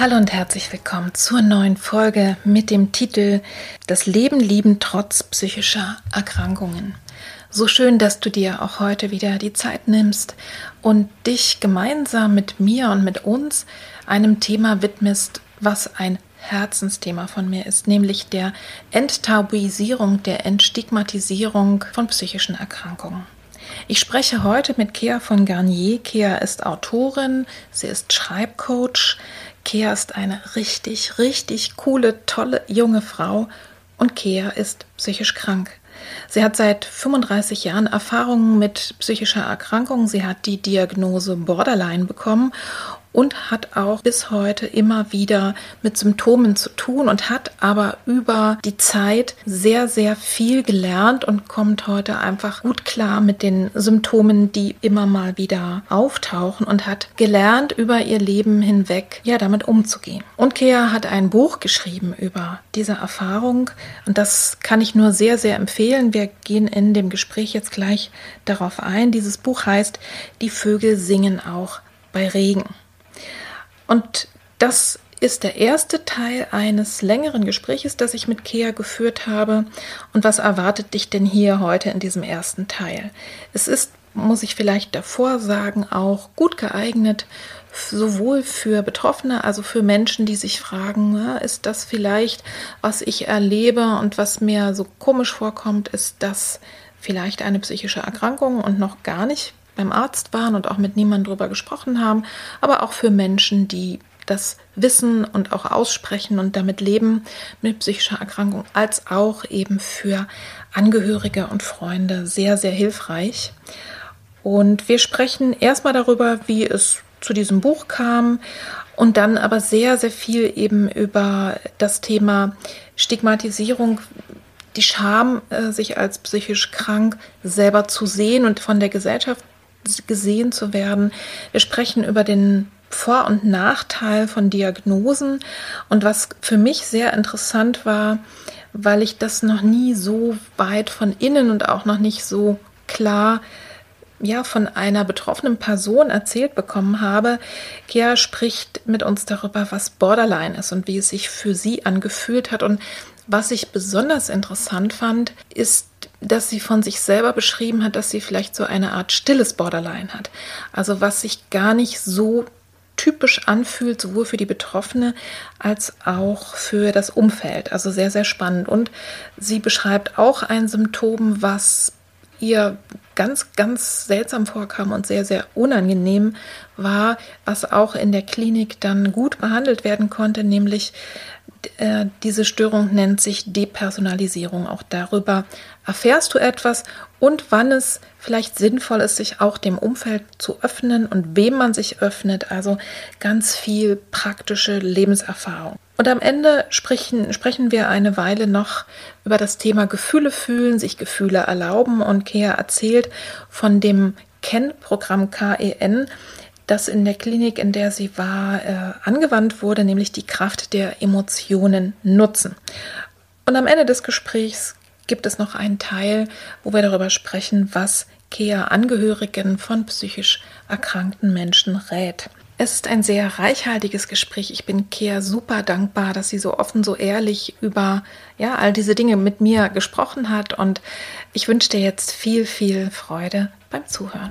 Hallo und herzlich willkommen zur neuen Folge mit dem Titel Das Leben lieben trotz psychischer Erkrankungen. So schön, dass du dir auch heute wieder die Zeit nimmst und dich gemeinsam mit mir und mit uns einem Thema widmest, was ein Herzensthema von mir ist, nämlich der Enttabuisierung, der Entstigmatisierung von psychischen Erkrankungen. Ich spreche heute mit Kea von Garnier. Kea ist Autorin, sie ist Schreibcoach, Kea ist eine richtig, richtig coole, tolle junge Frau und Kea ist psychisch krank. Sie hat seit 35 Jahren Erfahrungen mit psychischer Erkrankung. Sie hat die Diagnose Borderline bekommen und hat auch bis heute immer wieder mit Symptomen zu tun und hat aber über die Zeit sehr, sehr viel gelernt und kommt heute einfach gut klar mit den Symptomen, die immer mal wieder auftauchen und hat gelernt, über ihr Leben hinweg ja damit umzugehen. Und Kea hat ein Buch geschrieben über diese Erfahrung und das kann ich nur sehr, sehr empfehlen. Wir gehen in dem Gespräch jetzt gleich darauf ein. Dieses Buch heißt Die Vögel singen auch bei Regen. Und das ist der erste Teil eines längeren Gespräches, das ich mit Kea geführt habe. Und was erwartet dich denn hier heute in diesem ersten Teil? Es ist, muss ich vielleicht davor sagen, auch gut geeignet, sowohl für Betroffene, also für Menschen, die sich fragen, ist das vielleicht, was ich erlebe und was mir so komisch vorkommt, ist das vielleicht eine psychische Erkrankung und noch gar nicht beim Arzt waren und auch mit niemandem darüber gesprochen haben, aber auch für Menschen, die das wissen und auch aussprechen und damit leben mit psychischer Erkrankung, als auch eben für Angehörige und Freunde sehr, sehr hilfreich. Und wir sprechen erstmal darüber, wie es zu diesem Buch kam und dann aber sehr, sehr viel eben über das Thema Stigmatisierung, die Scham, äh, sich als psychisch krank selber zu sehen und von der Gesellschaft gesehen zu werden. Wir sprechen über den Vor- und Nachteil von Diagnosen und was für mich sehr interessant war, weil ich das noch nie so weit von innen und auch noch nicht so klar ja, von einer betroffenen Person erzählt bekommen habe. Gea spricht mit uns darüber, was Borderline ist und wie es sich für sie angefühlt hat. Und was ich besonders interessant fand, ist dass sie von sich selber beschrieben hat, dass sie vielleicht so eine Art stilles Borderline hat. Also was sich gar nicht so typisch anfühlt, sowohl für die Betroffene als auch für das Umfeld. Also sehr, sehr spannend. Und sie beschreibt auch ein Symptom, was ihr ganz, ganz seltsam vorkam und sehr, sehr unangenehm war, was auch in der Klinik dann gut behandelt werden konnte, nämlich äh, diese Störung nennt sich Depersonalisierung. Auch darüber erfährst du etwas und wann es vielleicht sinnvoll ist, sich auch dem Umfeld zu öffnen und wem man sich öffnet. Also ganz viel praktische Lebenserfahrung. Und am Ende sprechen, sprechen wir eine Weile noch über das Thema Gefühle fühlen, sich Gefühle erlauben. Und Kea erzählt von dem KEN-Programm KEN, das in der Klinik, in der sie war, äh, angewandt wurde, nämlich die Kraft der Emotionen nutzen. Und am Ende des Gesprächs gibt es noch einen Teil, wo wir darüber sprechen, was Kea Angehörigen von psychisch erkrankten Menschen rät. Es ist ein sehr reichhaltiges Gespräch. Ich bin Kea super dankbar, dass sie so offen, so ehrlich über ja, all diese Dinge mit mir gesprochen hat. Und ich wünsche dir jetzt viel, viel Freude beim Zuhören.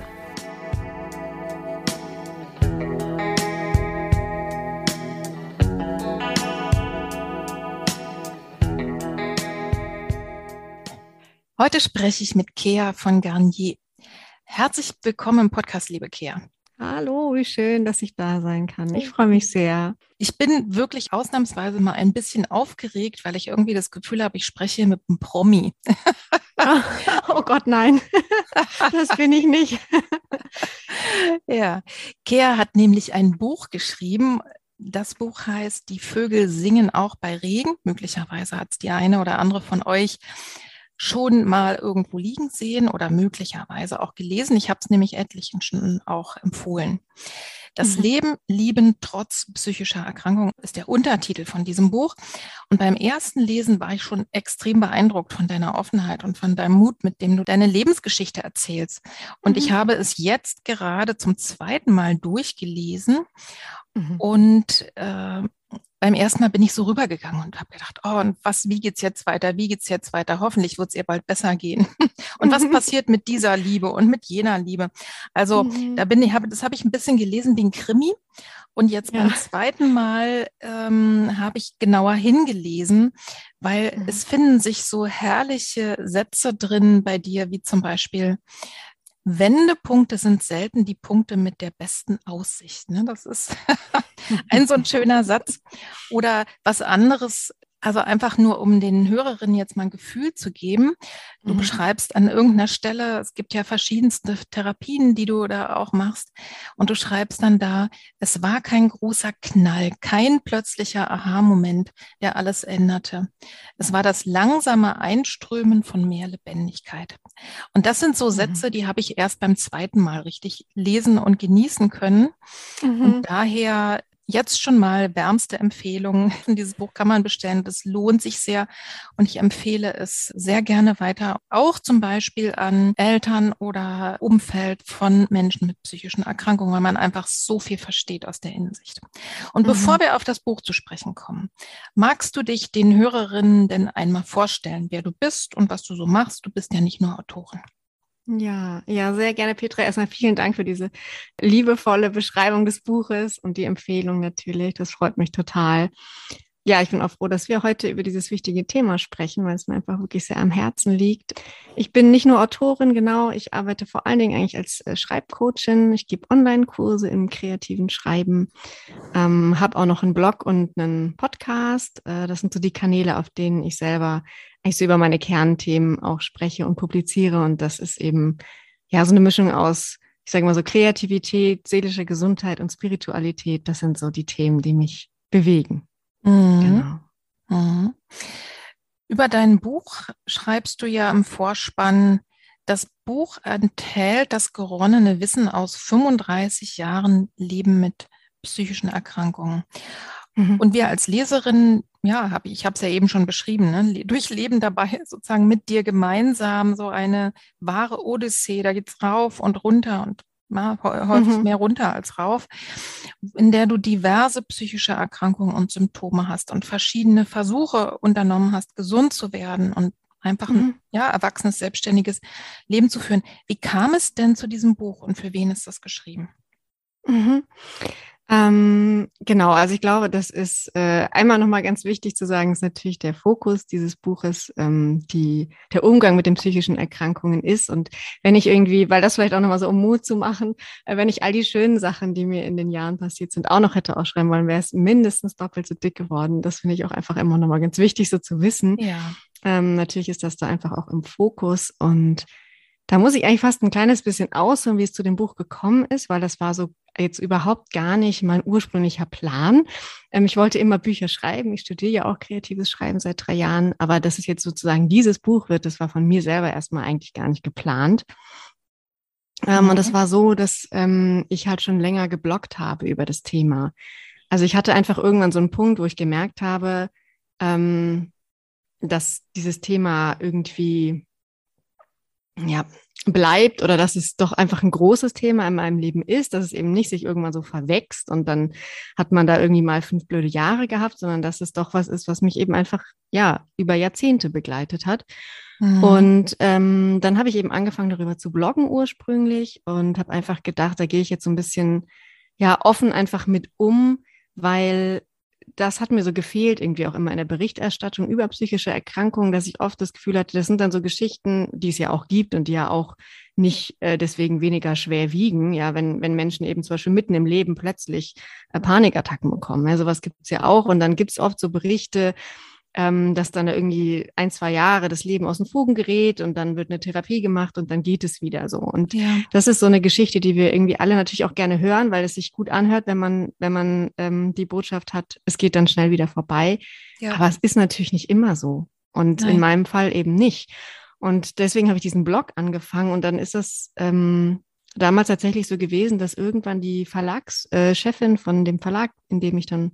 Heute spreche ich mit Kea von Garnier. Herzlich willkommen im Podcast, liebe Kea. Hallo, wie schön, dass ich da sein kann. Ich freue mich sehr. Ich bin wirklich ausnahmsweise mal ein bisschen aufgeregt, weil ich irgendwie das Gefühl habe, ich spreche mit einem Promi. oh Gott, nein, das bin ich nicht. ja, Kea hat nämlich ein Buch geschrieben. Das Buch heißt Die Vögel singen auch bei Regen. Möglicherweise hat es die eine oder andere von euch schon mal irgendwo liegen sehen oder möglicherweise auch gelesen. Ich habe es nämlich etlichen schon auch empfohlen. Das mhm. Leben lieben trotz psychischer Erkrankung ist der Untertitel von diesem Buch. Und beim ersten Lesen war ich schon extrem beeindruckt von deiner Offenheit und von deinem Mut, mit dem du deine Lebensgeschichte erzählst. Und mhm. ich habe es jetzt gerade zum zweiten Mal durchgelesen. Mhm. Und äh, beim ersten Mal bin ich so rübergegangen und habe gedacht, oh, und was, wie geht's jetzt weiter? Wie geht's jetzt weiter? Hoffentlich wird es ihr bald besser gehen. und was passiert mit dieser Liebe und mit jener Liebe? Also mhm. da bin ich, habe, das habe ich ein bisschen gelesen wie ein Krimi. Und jetzt ja. beim zweiten Mal ähm, habe ich genauer hingelesen, weil mhm. es finden sich so herrliche Sätze drin bei dir, wie zum Beispiel, Wendepunkte sind selten die Punkte mit der besten Aussicht. Ne? Das ist ein so ein schöner Satz. Oder was anderes also einfach nur, um den Hörerinnen jetzt mal ein Gefühl zu geben. Du mhm. beschreibst an irgendeiner Stelle, es gibt ja verschiedenste Therapien, die du da auch machst. Und du schreibst dann da, es war kein großer Knall, kein plötzlicher Aha-Moment, der alles änderte. Es war das langsame Einströmen von mehr Lebendigkeit. Und das sind so mhm. Sätze, die habe ich erst beim zweiten Mal richtig lesen und genießen können. Mhm. Und daher jetzt schon mal wärmste Empfehlung. Dieses Buch kann man bestellen. Das lohnt sich sehr und ich empfehle es sehr gerne weiter, auch zum Beispiel an Eltern oder Umfeld von Menschen mit psychischen Erkrankungen, weil man einfach so viel versteht aus der Hinsicht. Und mhm. bevor wir auf das Buch zu sprechen kommen, magst du dich den Hörerinnen denn einmal vorstellen, wer du bist und was du so machst? Du bist ja nicht nur Autorin. Ja, ja, sehr gerne, Petra. Erstmal vielen Dank für diese liebevolle Beschreibung des Buches und die Empfehlung natürlich. Das freut mich total. Ja, ich bin auch froh, dass wir heute über dieses wichtige Thema sprechen, weil es mir einfach wirklich sehr am Herzen liegt. Ich bin nicht nur Autorin, genau, ich arbeite vor allen Dingen eigentlich als äh, Schreibcoachin. Ich gebe Online-Kurse im kreativen Schreiben, ähm, habe auch noch einen Blog und einen Podcast. Äh, das sind so die Kanäle, auf denen ich selber eigentlich so über meine Kernthemen auch spreche und publiziere. Und das ist eben ja so eine Mischung aus, ich sage mal so Kreativität, seelische Gesundheit und Spiritualität. Das sind so die Themen, die mich bewegen. Mhm. Genau. Mhm. Über dein Buch schreibst du ja im Vorspann, das Buch enthält das geronnene Wissen aus 35 Jahren Leben mit psychischen Erkrankungen. Mhm. Und wir als Leserinnen, ja, hab, ich habe es ja eben schon beschrieben, ne, durchleben dabei sozusagen mit dir gemeinsam so eine wahre Odyssee. Da geht's rauf und runter und häufig mhm. mehr runter als rauf, in der du diverse psychische Erkrankungen und Symptome hast und verschiedene Versuche unternommen hast, gesund zu werden und einfach ein mhm. ja, erwachsenes, selbstständiges Leben zu führen. Wie kam es denn zu diesem Buch und für wen ist das geschrieben? Mhm. Ähm, genau, also ich glaube, das ist äh, einmal nochmal ganz wichtig zu sagen, ist natürlich der Fokus dieses Buches, ähm, die, der Umgang mit den psychischen Erkrankungen ist. Und wenn ich irgendwie, weil das vielleicht auch nochmal so um Mut zu machen, äh, wenn ich all die schönen Sachen, die mir in den Jahren passiert sind, auch noch hätte ausschreiben wollen, wäre es mindestens doppelt so dick geworden. Das finde ich auch einfach immer nochmal ganz wichtig so zu wissen. Ja. Ähm, natürlich ist das da einfach auch im Fokus und da muss ich eigentlich fast ein kleines bisschen ausholen, wie es zu dem Buch gekommen ist, weil das war so jetzt überhaupt gar nicht mein ursprünglicher Plan. Ähm, ich wollte immer Bücher schreiben. Ich studiere ja auch kreatives Schreiben seit drei Jahren. Aber dass es jetzt sozusagen dieses Buch wird, das war von mir selber erstmal eigentlich gar nicht geplant. Ähm, mhm. Und das war so, dass ähm, ich halt schon länger geblockt habe über das Thema. Also ich hatte einfach irgendwann so einen Punkt, wo ich gemerkt habe, ähm, dass dieses Thema irgendwie ja, bleibt oder dass es doch einfach ein großes Thema in meinem Leben ist, dass es eben nicht sich irgendwann so verwächst und dann hat man da irgendwie mal fünf blöde Jahre gehabt, sondern dass es doch was ist, was mich eben einfach ja über Jahrzehnte begleitet hat. Mhm. Und ähm, dann habe ich eben angefangen darüber zu bloggen ursprünglich und habe einfach gedacht, da gehe ich jetzt so ein bisschen ja offen einfach mit um, weil das hat mir so gefehlt, irgendwie auch immer in der Berichterstattung über psychische Erkrankungen, dass ich oft das Gefühl hatte, das sind dann so Geschichten, die es ja auch gibt und die ja auch nicht äh, deswegen weniger schwer wiegen. Ja, wenn, wenn Menschen eben zum Beispiel mitten im Leben plötzlich äh, Panikattacken bekommen. Ja, sowas gibt es ja auch. Und dann gibt es oft so Berichte, ähm, dass dann irgendwie ein, zwei Jahre das Leben aus den Fugen gerät und dann wird eine Therapie gemacht und dann geht es wieder so. Und ja. das ist so eine Geschichte, die wir irgendwie alle natürlich auch gerne hören, weil es sich gut anhört, wenn man, wenn man ähm, die Botschaft hat, es geht dann schnell wieder vorbei. Ja. Aber es ist natürlich nicht immer so. Und Nein. in meinem Fall eben nicht. Und deswegen habe ich diesen Blog angefangen und dann ist das ähm, damals tatsächlich so gewesen, dass irgendwann die Verlagschefin äh, von dem Verlag, in dem ich dann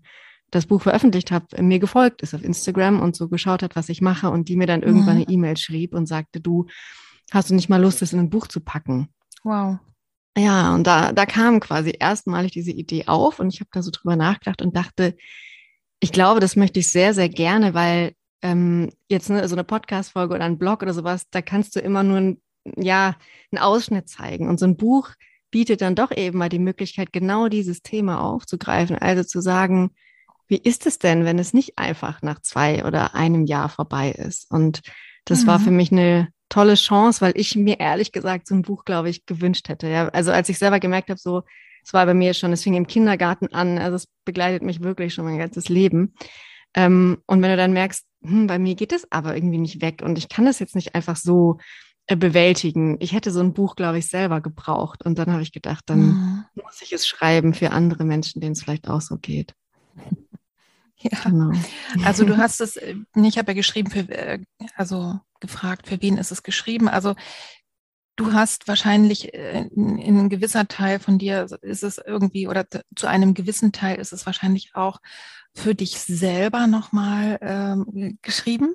das Buch veröffentlicht habe, mir gefolgt ist auf Instagram und so geschaut hat, was ich mache und die mir dann irgendwann mhm. eine E-Mail schrieb und sagte, du hast du nicht mal Lust, das in ein Buch zu packen? Wow. Ja, und da, da kam quasi erstmalig diese Idee auf und ich habe da so drüber nachgedacht und dachte, ich glaube, das möchte ich sehr, sehr gerne, weil ähm, jetzt ne, so eine Podcast-Folge oder ein Blog oder sowas, da kannst du immer nur ein, ja, einen Ausschnitt zeigen. Und so ein Buch bietet dann doch eben mal die Möglichkeit, genau dieses Thema aufzugreifen. Also zu sagen, wie ist es denn, wenn es nicht einfach nach zwei oder einem Jahr vorbei ist? Und das mhm. war für mich eine tolle Chance, weil ich mir ehrlich gesagt so ein Buch, glaube ich, gewünscht hätte. Ja, also als ich selber gemerkt habe, so, es war bei mir schon, es fing im Kindergarten an, also es begleitet mich wirklich schon mein ganzes Leben. Ähm, und wenn du dann merkst, hm, bei mir geht es aber irgendwie nicht weg und ich kann das jetzt nicht einfach so äh, bewältigen. Ich hätte so ein Buch, glaube ich, selber gebraucht. Und dann habe ich gedacht, dann mhm. muss ich es schreiben für andere Menschen, denen es vielleicht auch so geht. Ja, genau. also du hast es, äh, ich habe ja geschrieben, für, äh, also gefragt, für wen ist es geschrieben? Also du hast wahrscheinlich in, in ein gewisser Teil von dir ist es irgendwie oder zu einem gewissen Teil ist es wahrscheinlich auch für dich selber nochmal ähm, geschrieben.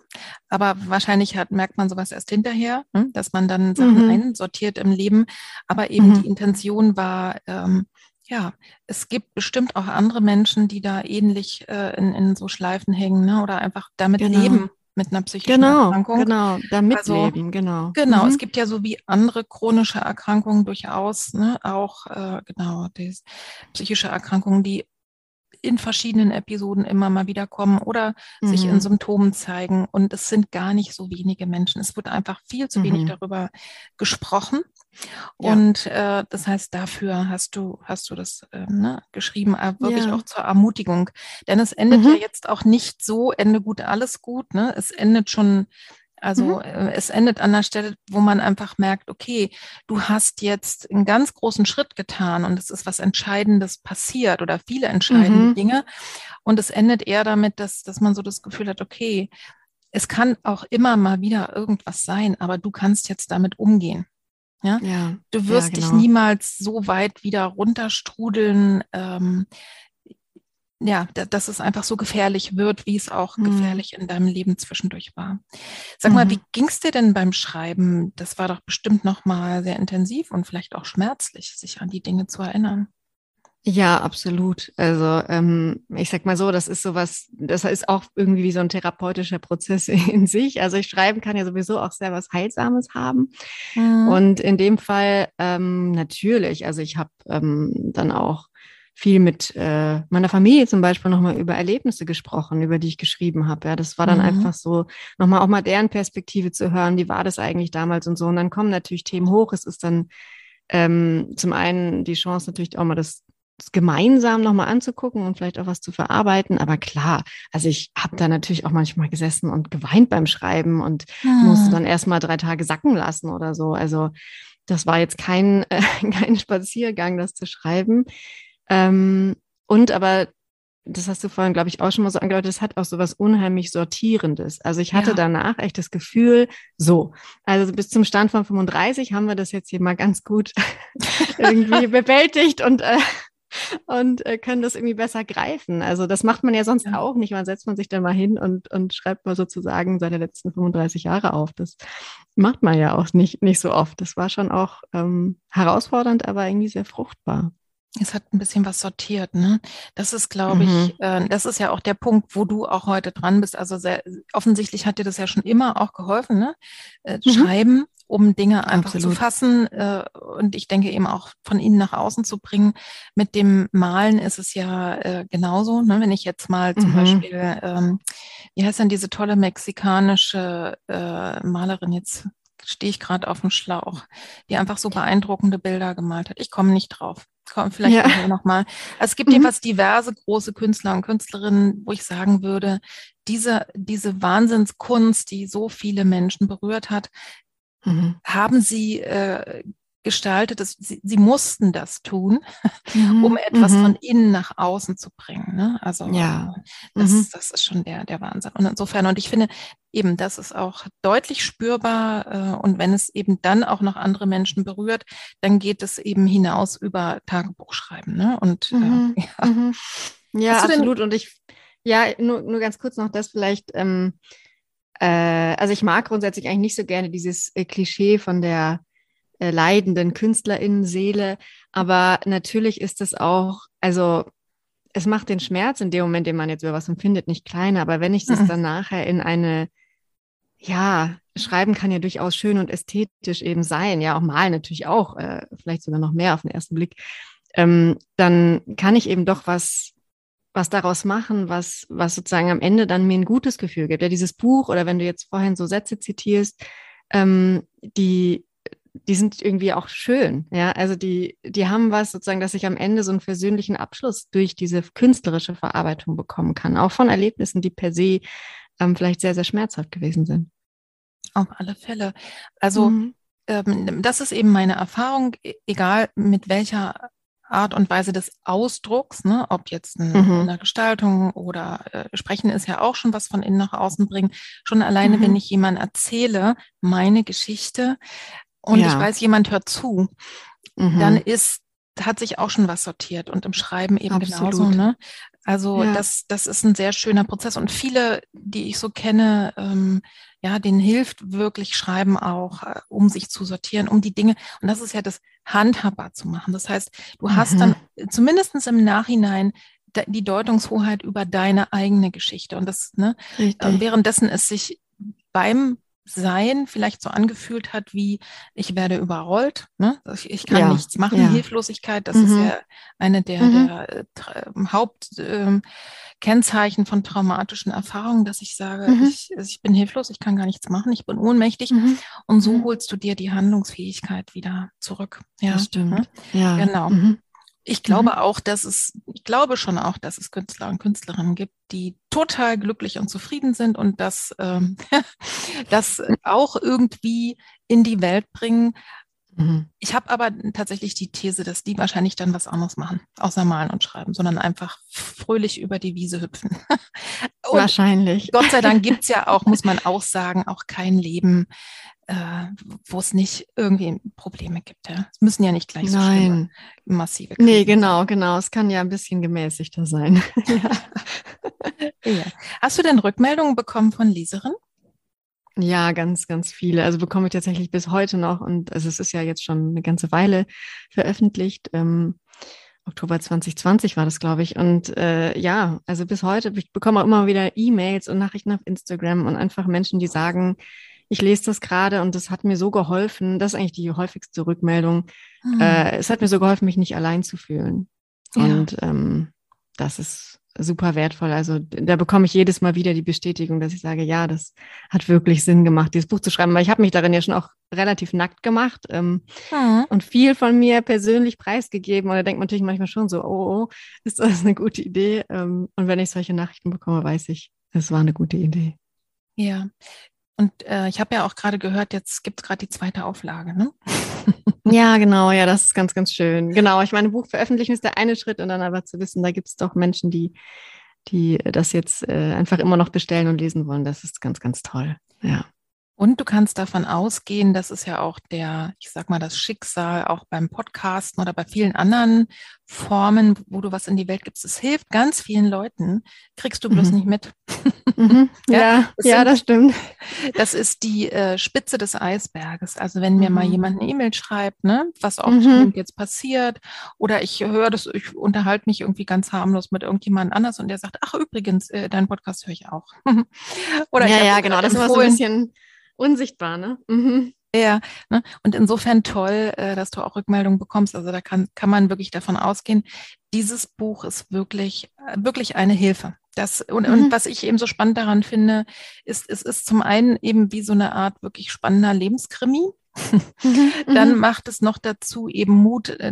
Aber wahrscheinlich hat, merkt man sowas erst hinterher, hm? dass man dann Sachen mhm. einsortiert im Leben. Aber eben mhm. die Intention war, ähm, ja, es gibt bestimmt auch andere Menschen, die da ähnlich äh, in, in so Schleifen hängen ne? oder einfach damit genau. leben mit einer psychischen genau, Erkrankung. Genau, damit also, leben, genau. Genau, mhm. es gibt ja so wie andere chronische Erkrankungen durchaus, ne, auch äh, genau, die psychische Erkrankungen, die in verschiedenen Episoden immer mal wieder kommen oder mhm. sich in mhm. Symptomen zeigen. Und es sind gar nicht so wenige Menschen. Es wird einfach viel zu wenig mhm. darüber gesprochen. Ja. Und äh, das heißt, dafür hast du, hast du das äh, ne, geschrieben, äh, wirklich ja. auch zur Ermutigung. Denn es endet mhm. ja jetzt auch nicht so, Ende gut, alles gut. Ne? Es endet schon also mhm. Äh, es endet an der Stelle, wo man einfach merkt, okay, du hast jetzt einen ganz großen Schritt getan und es ist was Entscheidendes passiert oder viele entscheidende mhm. Dinge. Und es endet eher damit, dass, dass man so das Gefühl hat, okay, es kann auch immer mal wieder irgendwas sein, aber du kannst jetzt damit umgehen. Ja? ja du wirst ja, genau. dich niemals so weit wieder runterstrudeln, ähm, ja, dass es einfach so gefährlich wird, wie es auch mhm. gefährlich in deinem Leben zwischendurch war. Sag mal, mhm. wie ging es dir denn beim Schreiben? Das war doch bestimmt noch mal sehr intensiv und vielleicht auch schmerzlich, sich an die Dinge zu erinnern. Ja, absolut. Also ähm, ich sag mal so, das ist sowas, das ist auch irgendwie wie so ein therapeutischer Prozess in sich. Also ich schreiben kann ja sowieso auch sehr was Heilsames haben. Mhm. Und in dem Fall ähm, natürlich, also ich habe ähm, dann auch viel mit äh, meiner Familie zum Beispiel nochmal über Erlebnisse gesprochen, über die ich geschrieben habe. Ja, das war dann mhm. einfach so, nochmal auch mal deren Perspektive zu hören, wie war das eigentlich damals und so. Und dann kommen natürlich Themen hoch. Es ist dann ähm, zum einen die Chance natürlich auch mal das, das gemeinsam nochmal anzugucken und vielleicht auch was zu verarbeiten. Aber klar, also ich habe da natürlich auch manchmal gesessen und geweint beim Schreiben und mhm. musste dann erstmal drei Tage sacken lassen oder so. Also das war jetzt kein, äh, kein Spaziergang, das zu schreiben. Ähm, und aber, das hast du vorhin, glaube ich, auch schon mal so angedeutet, das hat auch so was unheimlich Sortierendes. Also ich hatte ja. danach echt das Gefühl, so, also bis zum Stand von 35 haben wir das jetzt hier mal ganz gut irgendwie bewältigt und äh, und äh, können das irgendwie besser greifen. Also das macht man ja sonst ja. auch nicht. Man setzt man sich dann mal hin und, und schreibt mal sozusagen seine letzten 35 Jahre auf. Das macht man ja auch nicht, nicht so oft. Das war schon auch ähm, herausfordernd, aber irgendwie sehr fruchtbar. Es hat ein bisschen was sortiert, ne? Das ist, glaube mhm. ich, äh, das ist ja auch der Punkt, wo du auch heute dran bist. Also sehr, offensichtlich hat dir das ja schon immer auch geholfen, ne? Äh, mhm. Schreiben um Dinge einfach Absolut. zu fassen äh, und ich denke eben auch von innen nach außen zu bringen. Mit dem Malen ist es ja äh, genauso. Ne? Wenn ich jetzt mal zum mhm. Beispiel, ähm, wie heißt denn diese tolle mexikanische äh, Malerin jetzt? Stehe ich gerade auf dem Schlauch, die einfach so beeindruckende Bilder gemalt hat. Ich komme nicht drauf. Komm, vielleicht ja. nochmal. Also es gibt mhm. jedenfalls diverse große Künstler und Künstlerinnen, wo ich sagen würde, diese, diese Wahnsinnskunst, die so viele Menschen berührt hat, mhm. haben sie äh, gestaltet, dass sie, sie mussten das tun, mhm. um etwas mhm. von innen nach außen zu bringen. Ne? Also ja. das, mhm. das ist schon der, der Wahnsinn. Und insofern, und ich finde eben, das ist auch deutlich spürbar. Äh, und wenn es eben dann auch noch andere Menschen berührt, dann geht es eben hinaus über Tagebuchschreiben. Ne? Und äh, mhm. ja, mhm. ja absolut. Und ich, ja, nur, nur ganz kurz noch das vielleicht. Ähm, äh, also ich mag grundsätzlich eigentlich nicht so gerne dieses äh, Klischee von der äh, leidenden KünstlerInnen-Seele, aber natürlich ist es auch, also es macht den Schmerz in dem Moment, den man jetzt über was empfindet, nicht kleiner, aber wenn ich das mhm. dann nachher in eine, ja, Schreiben kann ja durchaus schön und ästhetisch eben sein, ja, auch malen natürlich auch, äh, vielleicht sogar noch mehr auf den ersten Blick, ähm, dann kann ich eben doch was was daraus machen, was, was sozusagen am Ende dann mir ein gutes Gefühl gibt. Ja, dieses Buch oder wenn du jetzt vorhin so Sätze zitierst, ähm, die, die sind irgendwie auch schön. Ja, also die, die haben was sozusagen, dass ich am Ende so einen versöhnlichen Abschluss durch diese künstlerische Verarbeitung bekommen kann. Auch von Erlebnissen, die per se ähm, vielleicht sehr, sehr schmerzhaft gewesen sind. Auf alle Fälle. Also, mhm. ähm, das ist eben meine Erfahrung, e-, egal mit welcher Art und Weise des Ausdrucks, ne? ob jetzt eine, mhm. eine Gestaltung oder äh, Sprechen ist ja auch schon was von innen nach außen bringen. Schon alleine, mhm. wenn ich jemand erzähle, meine Geschichte und ja. ich weiß, jemand hört zu, mhm. dann ist, hat sich auch schon was sortiert und im Schreiben eben Absolut. genauso. Ne? Also ja. das, das ist ein sehr schöner Prozess und viele, die ich so kenne, ähm, ja, denen hilft wirklich Schreiben auch, äh, um sich zu sortieren, um die Dinge, und das ist ja das handhabbar zu machen. Das heißt, du mhm. hast dann zumindestens im Nachhinein die Deutungshoheit über deine eigene Geschichte. Und das, ne, äh, währenddessen es sich beim sein vielleicht so angefühlt hat, wie ich werde überrollt, ne? ich, ich kann ja, nichts machen, ja. Hilflosigkeit, das mhm. ist ja eine der, mhm. der äh, Hauptkennzeichen ähm, von traumatischen Erfahrungen, dass ich sage, mhm. ich, ich bin hilflos, ich kann gar nichts machen, ich bin ohnmächtig mhm. und so mhm. holst du dir die Handlungsfähigkeit wieder zurück. Ja, das stimmt. Ne? Ja, genau. Ich glaube mhm. auch, dass es, ich glaube schon auch, dass es Künstler und Künstlerinnen gibt, die total glücklich und zufrieden sind und das, ähm, das auch irgendwie in die Welt bringen. Mhm. Ich habe aber tatsächlich die These, dass die wahrscheinlich dann was anderes machen, außer malen und schreiben, sondern einfach fröhlich über die Wiese hüpfen. wahrscheinlich. Gott sei Dank gibt's ja auch, muss man auch sagen, auch kein Leben, äh, wo es nicht irgendwie Probleme gibt. Ja? Es müssen ja nicht gleich so Nein. massive Krisen Nee, genau, genau. Es kann ja ein bisschen gemäßigter sein. ja. Hast du denn Rückmeldungen bekommen von Leserinnen? Ja, ganz, ganz viele. Also bekomme ich tatsächlich bis heute noch. Und also es ist ja jetzt schon eine ganze Weile veröffentlicht. Ähm, Oktober 2020 war das, glaube ich. Und äh, ja, also bis heute, ich bekomme auch immer wieder E-Mails und Nachrichten auf Instagram und einfach Menschen, die sagen, ich lese das gerade und das hat mir so geholfen, das ist eigentlich die häufigste Rückmeldung. Mhm. Äh, es hat mir so geholfen, mich nicht allein zu fühlen. Ja. Und ähm, das ist super wertvoll. Also da bekomme ich jedes Mal wieder die Bestätigung, dass ich sage, ja, das hat wirklich Sinn gemacht, dieses Buch zu schreiben. Weil ich habe mich darin ja schon auch relativ nackt gemacht ähm, mhm. und viel von mir persönlich preisgegeben. Und da denkt man natürlich manchmal schon so, oh, oh ist das eine gute Idee? Ähm, und wenn ich solche Nachrichten bekomme, weiß ich, es war eine gute Idee. Ja, und äh, ich habe ja auch gerade gehört, jetzt gibt es gerade die zweite Auflage, ne? ja, genau, ja, das ist ganz, ganz schön. Genau, ich meine, Buch veröffentlichen ist der eine Schritt und dann aber zu wissen, da gibt es doch Menschen, die, die das jetzt äh, einfach immer noch bestellen und lesen wollen. Das ist ganz, ganz toll. Ja. Und du kannst davon ausgehen, das ist ja auch der, ich sag mal, das Schicksal auch beim Podcasten oder bei vielen anderen Formen, wo du was in die Welt gibst. Es hilft ganz vielen Leuten, kriegst du bloß mhm. nicht mit. Mhm. ja, ja, das, ja, sind, das stimmt. Das ist die äh, Spitze des Eisberges. Also wenn mir mal mhm. jemand eine E-Mail schreibt, ne, was auch mhm. jetzt passiert, oder ich höre das, ich unterhalte mich irgendwie ganz harmlos mit irgendjemand anders und der sagt, ach übrigens, äh, deinen Podcast höre ich auch. oder ja, ja, genau, das ist immer so ein bisschen unsichtbar, ne? Mhm. Ja, ne? und insofern toll, äh, dass du auch Rückmeldungen bekommst. Also da kann, kann man wirklich davon ausgehen, dieses Buch ist wirklich, äh, wirklich eine Hilfe. Das, und, mhm. und was ich eben so spannend daran finde, ist, es ist zum einen eben wie so eine Art wirklich spannender Lebenskrimi. Dann mhm. macht es noch dazu eben Mut, äh,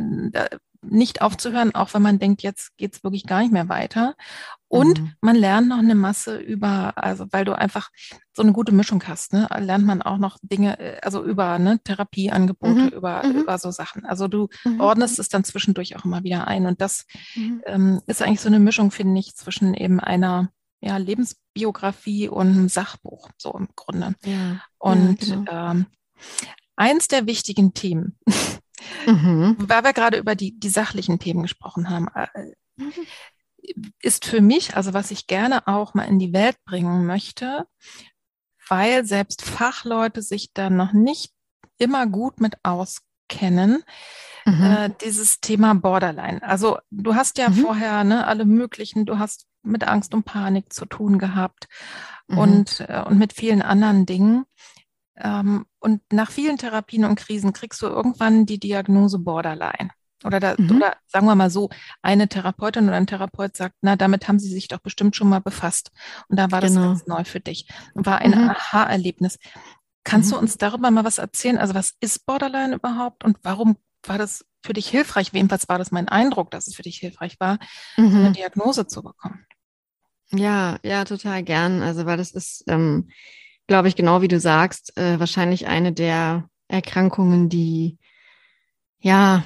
nicht aufzuhören, auch wenn man denkt, jetzt geht's wirklich gar nicht mehr weiter. Und mhm. man lernt noch eine Masse über, also weil du einfach so eine gute Mischung hast, ne, lernt man auch noch Dinge, äh, also über ne, Therapieangebote, mhm. über, mhm. über so Sachen. Also du mhm. ordnest es dann zwischendurch auch immer wieder ein. Und das mhm. ähm, ist eigentlich so eine Mischung, finde ich, zwischen eben einer ja, Lebensbiografie und einem Sachbuch, so im Grunde. Ja. Und ja, genau. ähm, eins der wichtigen Themen, mhm. weil wir gerade über die, die sachlichen Themen gesprochen haben, äh, ist für mich, also was ich gerne auch mal in die Welt bringen möchte, weil selbst Fachleute sich da noch nicht immer gut mit auskennen, mhm. äh, dieses Thema Borderline. Also du hast ja mhm. vorher ne, alle möglichen, du hast mit Angst und Panik zu tun gehabt mhm. und, äh, und mit vielen anderen Dingen. Ähm, und nach vielen Therapien und Krisen kriegst du irgendwann die Diagnose Borderline. Oder, da, mhm. oder sagen wir mal so, eine Therapeutin oder ein Therapeut sagt, na, damit haben sie sich doch bestimmt schon mal befasst. Und da war das genau. ganz neu für dich. Und war ein mhm. Aha-Erlebnis. Kannst mhm. du uns darüber mal was erzählen? Also was ist Borderline überhaupt und warum war das für dich hilfreich? Jedenfalls war das mein Eindruck, dass es für dich hilfreich war, eine mhm. Diagnose zu bekommen. Ja, ja, total gern. Also weil das ist, ähm, glaube ich, genau wie du sagst, äh, wahrscheinlich eine der Erkrankungen, die ja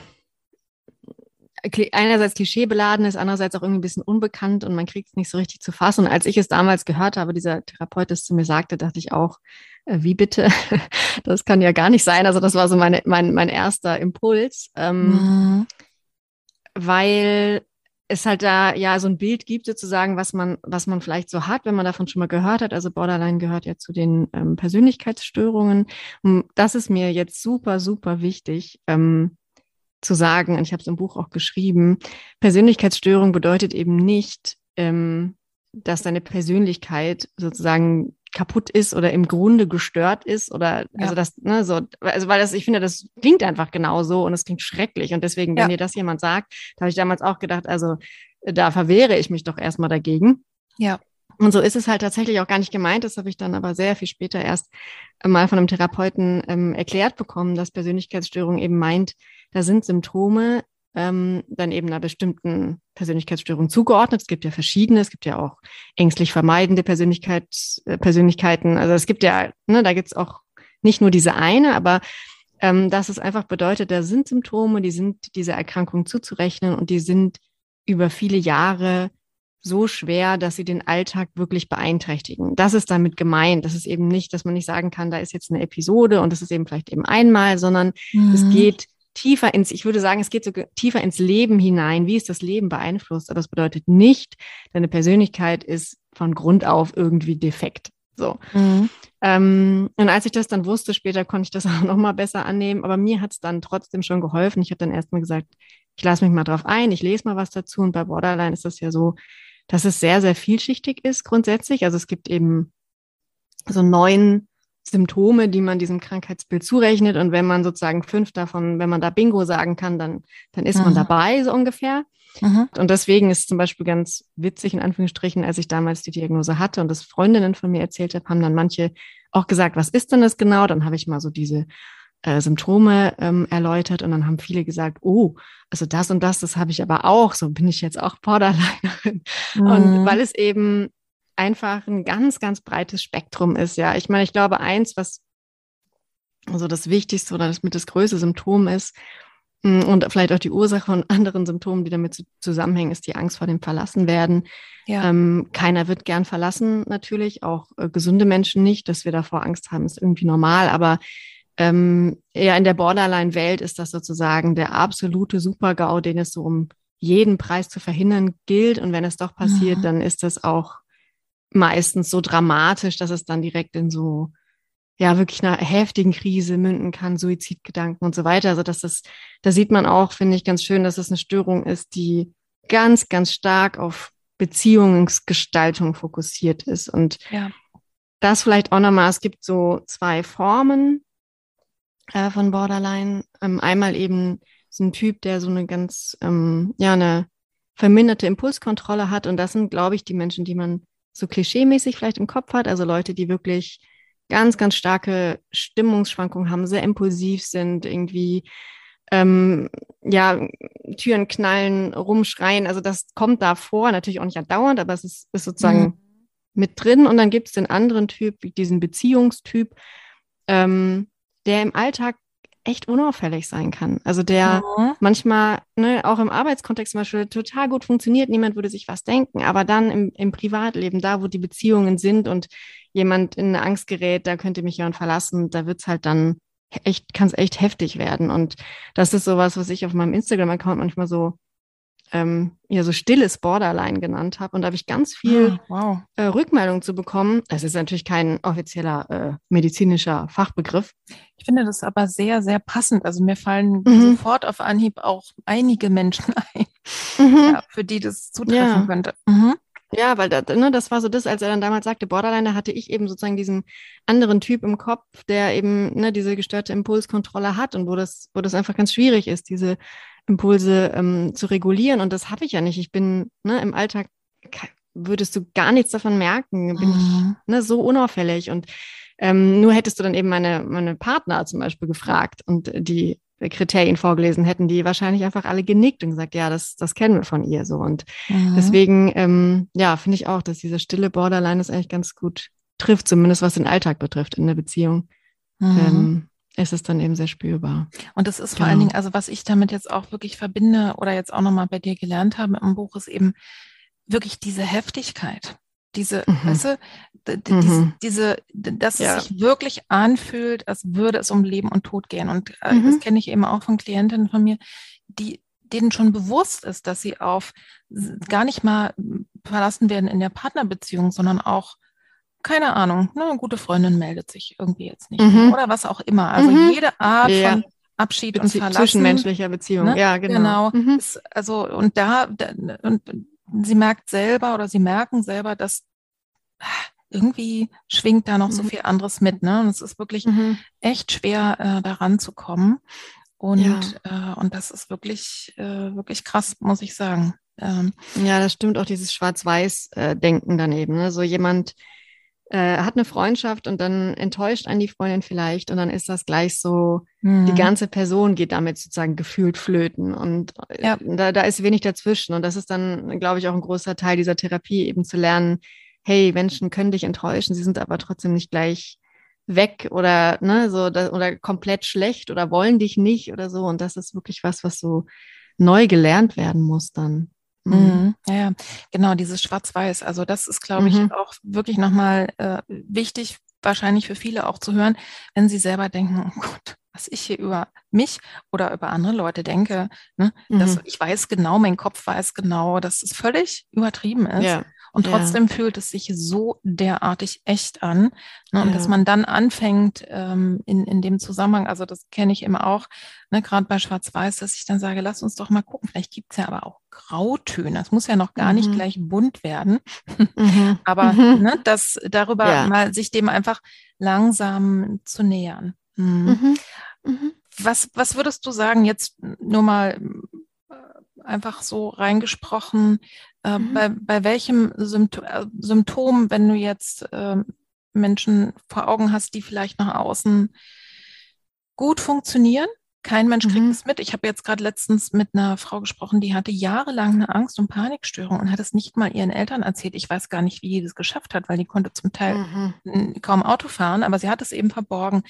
einerseits klischeebeladen ist, andererseits auch irgendwie ein bisschen unbekannt und man kriegt es nicht so richtig zu fassen. Und als ich es damals gehört habe, dieser Therapeut es zu mir sagte, dachte ich auch, äh, wie bitte? das kann ja gar nicht sein. Also das war so meine, mein, mein erster Impuls, ähm, mhm. weil es halt da ja so ein Bild gibt sozusagen, was man, was man vielleicht so hat, wenn man davon schon mal gehört hat. Also Borderline gehört ja zu den ähm, Persönlichkeitsstörungen. Das ist mir jetzt super, super wichtig ähm, zu sagen. Und ich habe es im Buch auch geschrieben. Persönlichkeitsstörung bedeutet eben nicht, ähm, dass deine Persönlichkeit sozusagen kaputt ist oder im Grunde gestört ist oder ja. also das ne so also weil das ich finde das klingt einfach genauso und es klingt schrecklich und deswegen wenn ja. mir das jemand sagt da habe ich damals auch gedacht also da verwehre ich mich doch erstmal dagegen ja und so ist es halt tatsächlich auch gar nicht gemeint. Das habe ich dann aber sehr viel später erst mal von einem Therapeuten ähm, erklärt bekommen, dass Persönlichkeitsstörung eben meint, da sind Symptome, ähm, dann eben einer bestimmten Persönlichkeitsstörung zugeordnet. Es gibt ja verschiedene, es gibt ja auch ängstlich vermeidende Persönlichkeit, äh, Persönlichkeiten. Also es gibt ja, ne, da gibt es auch nicht nur diese eine, aber ähm, dass es einfach bedeutet, da sind Symptome, die sind dieser Erkrankung zuzurechnen und die sind über viele Jahre so schwer, dass sie den Alltag wirklich beeinträchtigen. Das ist damit gemeint. Das ist eben nicht, dass man nicht sagen kann, da ist jetzt eine Episode und das ist eben vielleicht eben einmal, sondern mhm. es geht tiefer ins, ich würde sagen, es geht so tiefer ins Leben hinein. Wie ist das Leben beeinflusst? Aber es bedeutet nicht, deine Persönlichkeit ist von Grund auf irgendwie defekt. So. Mhm. Ähm, und als ich das dann wusste, später konnte ich das auch nochmal besser annehmen. Aber mir hat es dann trotzdem schon geholfen. Ich habe dann erstmal gesagt, ich lasse mich mal drauf ein, ich lese mal was dazu. Und bei Borderline ist das ja so, dass es sehr, sehr vielschichtig ist grundsätzlich. Also es gibt eben so neun Symptome, die man diesem Krankheitsbild zurechnet. Und wenn man sozusagen fünf davon, wenn man da Bingo sagen kann, dann, dann ist mhm. man dabei, so ungefähr. Mhm. Und deswegen ist zum Beispiel ganz witzig, in Anführungsstrichen, als ich damals die Diagnose hatte und das Freundinnen von mir erzählt habe, haben dann manche auch gesagt, was ist denn das genau? Dann habe ich mal so diese äh, Symptome ähm, erläutert und dann haben viele gesagt, oh, also das und das, das habe ich aber auch, so bin ich jetzt auch Borderlinerin. Mhm. Und weil es eben einfach ein ganz, ganz breites Spektrum ist. Ja, ich meine, ich glaube, eins, was also das Wichtigste oder das mit das größte Symptom ist mm, und vielleicht auch die Ursache von anderen Symptomen, die damit zusammenhängen, ist die Angst vor dem Verlassenwerden. Ja. Ähm, keiner wird gern verlassen, natürlich, auch äh, gesunde Menschen nicht. Dass wir davor Angst haben, ist irgendwie normal, aber ähm, eher in der Borderline-Welt ist das sozusagen der absolute Super-GAU, den es so um jeden Preis zu verhindern gilt. Und wenn es doch passiert, mhm. dann ist das auch meistens so dramatisch, dass es dann direkt in so, ja, wirklich einer heftigen Krise münden kann, Suizidgedanken und so weiter. Also das ist, da sieht man auch, finde ich, ganz schön, dass es eine Störung ist, die ganz, ganz stark auf Beziehungsgestaltung fokussiert ist. Und ja. das vielleicht auch nochmal, es gibt so zwei Formen äh, von Borderline. Ähm, einmal eben so ein Typ, der so eine ganz, ähm, ja, eine verminderte Impulskontrolle hat. Und das sind, glaube ich, die Menschen, die man so klischeemäßig vielleicht im Kopf hat. Also Leute, die wirklich ganz, ganz starke Stimmungsschwankungen haben, sehr impulsiv sind, irgendwie ähm, ja, Türen knallen, rumschreien. Also das kommt da vor, natürlich auch nicht dauernd, aber es ist, ist sozusagen mhm. mit drin. Und dann gibt es den anderen Typ, diesen Beziehungstyp, ähm, der im Alltag echt unauffällig sein kann. Also der mhm. manchmal, ne, auch im Arbeitskontext zum Beispiel, total gut funktioniert, niemand würde sich was denken, aber dann im, im Privatleben, da wo die Beziehungen sind und jemand in eine Angst gerät, da könnte mich jemand verlassen, da wird's halt dann echt, kann es echt heftig werden. Und das ist sowas, was ich auf meinem Instagram-Account manchmal so ähm, ja so stilles Borderline genannt habe. Und da habe ich ganz viel ah, wow. äh, Rückmeldung zu bekommen. Es ist natürlich kein offizieller äh, medizinischer Fachbegriff. Ich finde das aber sehr, sehr passend. Also mir fallen mhm. sofort auf Anhieb auch einige Menschen ein, mhm. ja, für die das zutreffen ja. könnte. Mhm. Ja, weil das, ne, das war so das, als er dann damals sagte, Borderline, da hatte ich eben sozusagen diesen anderen Typ im Kopf, der eben ne, diese gestörte Impulskontrolle hat und wo das, wo das einfach ganz schwierig ist, diese Impulse ähm, zu regulieren. Und das habe ich ja nicht. Ich bin ne, im Alltag, würdest du gar nichts davon merken, bin mhm. ich ne, so unauffällig. Und ähm, nur hättest du dann eben meine, meine Partner zum Beispiel gefragt und die Kriterien vorgelesen, hätten die wahrscheinlich einfach alle genickt und gesagt, ja, das, das kennen wir von ihr so. Und mhm. deswegen, ähm, ja, finde ich auch, dass diese stille Borderline das eigentlich ganz gut trifft, zumindest was den Alltag betrifft in der Beziehung. Mhm. Ähm, ist es dann eben sehr spürbar. Und das ist genau. vor allen genau. Dingen, also was ich damit jetzt auch wirklich verbinde oder jetzt auch nochmal bei dir gelernt habe im Buch, ist eben wirklich diese Heftigkeit. Diese, mhm. weißt du, mhm. diese, dass ja. es sich wirklich anfühlt, als würde es um Leben und Tod gehen. Und äh, mhm. das kenne ich eben auch von Klientinnen von mir, die denen schon bewusst ist, dass sie auf gar nicht mal verlassen werden in der Partnerbeziehung, sondern auch keine Ahnung, ne, eine gute Freundin meldet sich irgendwie jetzt nicht mhm. oder was auch immer. Also mhm. jede Art ja. von Abschied Bezie und Verlassen. Zwischenmenschlicher Beziehung, ne? ja, genau. Genau. Mhm. Ist, also, und da, da, und sie merkt selber oder sie merken selber, dass irgendwie schwingt da noch so mhm. viel anderes mit. Ne? Und es ist wirklich mhm. echt schwer, äh, daran zu kommen. Und, ja. äh, und das ist wirklich, äh, wirklich krass, muss ich sagen. Ähm, ja, das stimmt auch dieses Schwarz-Weiß-Denken daneben. Ne? So jemand, äh, hat eine Freundschaft und dann enttäuscht einen die Freundin vielleicht und dann ist das gleich so, mhm. die ganze Person geht damit sozusagen gefühlt flöten und äh, ja. da, da ist wenig dazwischen und das ist dann, glaube ich, auch ein großer Teil dieser Therapie, eben zu lernen, hey, Menschen können dich enttäuschen, sie sind aber trotzdem nicht gleich weg oder ne so da, oder komplett schlecht oder wollen dich nicht oder so und das ist wirklich was, was so neu gelernt werden muss dann. Mhm. mhm. Ja, ja, genau, dieses Schwarz-Weiß. Also das ist, glaube ich, mhm. auch wirklich nochmal äh, wichtig, wahrscheinlich für viele auch zu hören, wenn sie selber denken, oh Gott, was ich hier über mich oder über andere Leute denke, ne, mhm. dass ich weiß genau, mein Kopf weiß genau, dass es völlig übertrieben ist. Ja. Und trotzdem ja. fühlt es sich so derartig echt an. Ne, und ja. dass man dann anfängt, ähm, in, in dem Zusammenhang, also das kenne ich immer auch, ne, gerade bei Schwarz-Weiß, dass ich dann sage, lass uns doch mal gucken. Vielleicht gibt's ja aber auch Grautöne. Es muss ja noch gar mhm. nicht gleich bunt werden. Mhm. aber mhm. Ne, das darüber ja. mal sich dem einfach langsam zu nähern. Mhm. Mhm. Mhm. Was, was würdest du sagen, jetzt nur mal einfach so reingesprochen, äh, mhm. bei, bei welchem Symptom, äh, Symptom, wenn du jetzt äh, Menschen vor Augen hast, die vielleicht nach außen gut funktionieren, kein Mensch kriegt mhm. es mit. Ich habe jetzt gerade letztens mit einer Frau gesprochen, die hatte jahrelang eine Angst- und Panikstörung und hat es nicht mal ihren Eltern erzählt. Ich weiß gar nicht, wie die das geschafft hat, weil die konnte zum Teil mhm. kaum Auto fahren, aber sie hat es eben verborgen.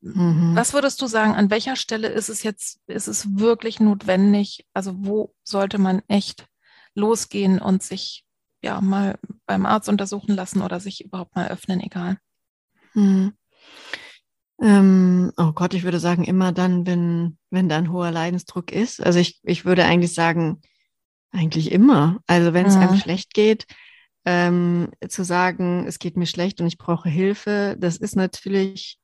Mhm. Was würdest du sagen, an welcher Stelle ist es jetzt, ist es wirklich notwendig? Also wo sollte man echt losgehen und sich ja mal beim Arzt untersuchen lassen oder sich überhaupt mal öffnen, egal? Mhm. Ähm, oh Gott, ich würde sagen, immer dann, wenn, wenn da ein hoher Leidensdruck ist. Also ich, ich würde eigentlich sagen, eigentlich immer. Also wenn es mhm. einem schlecht geht, ähm, zu sagen, es geht mir schlecht und ich brauche Hilfe, das ist natürlich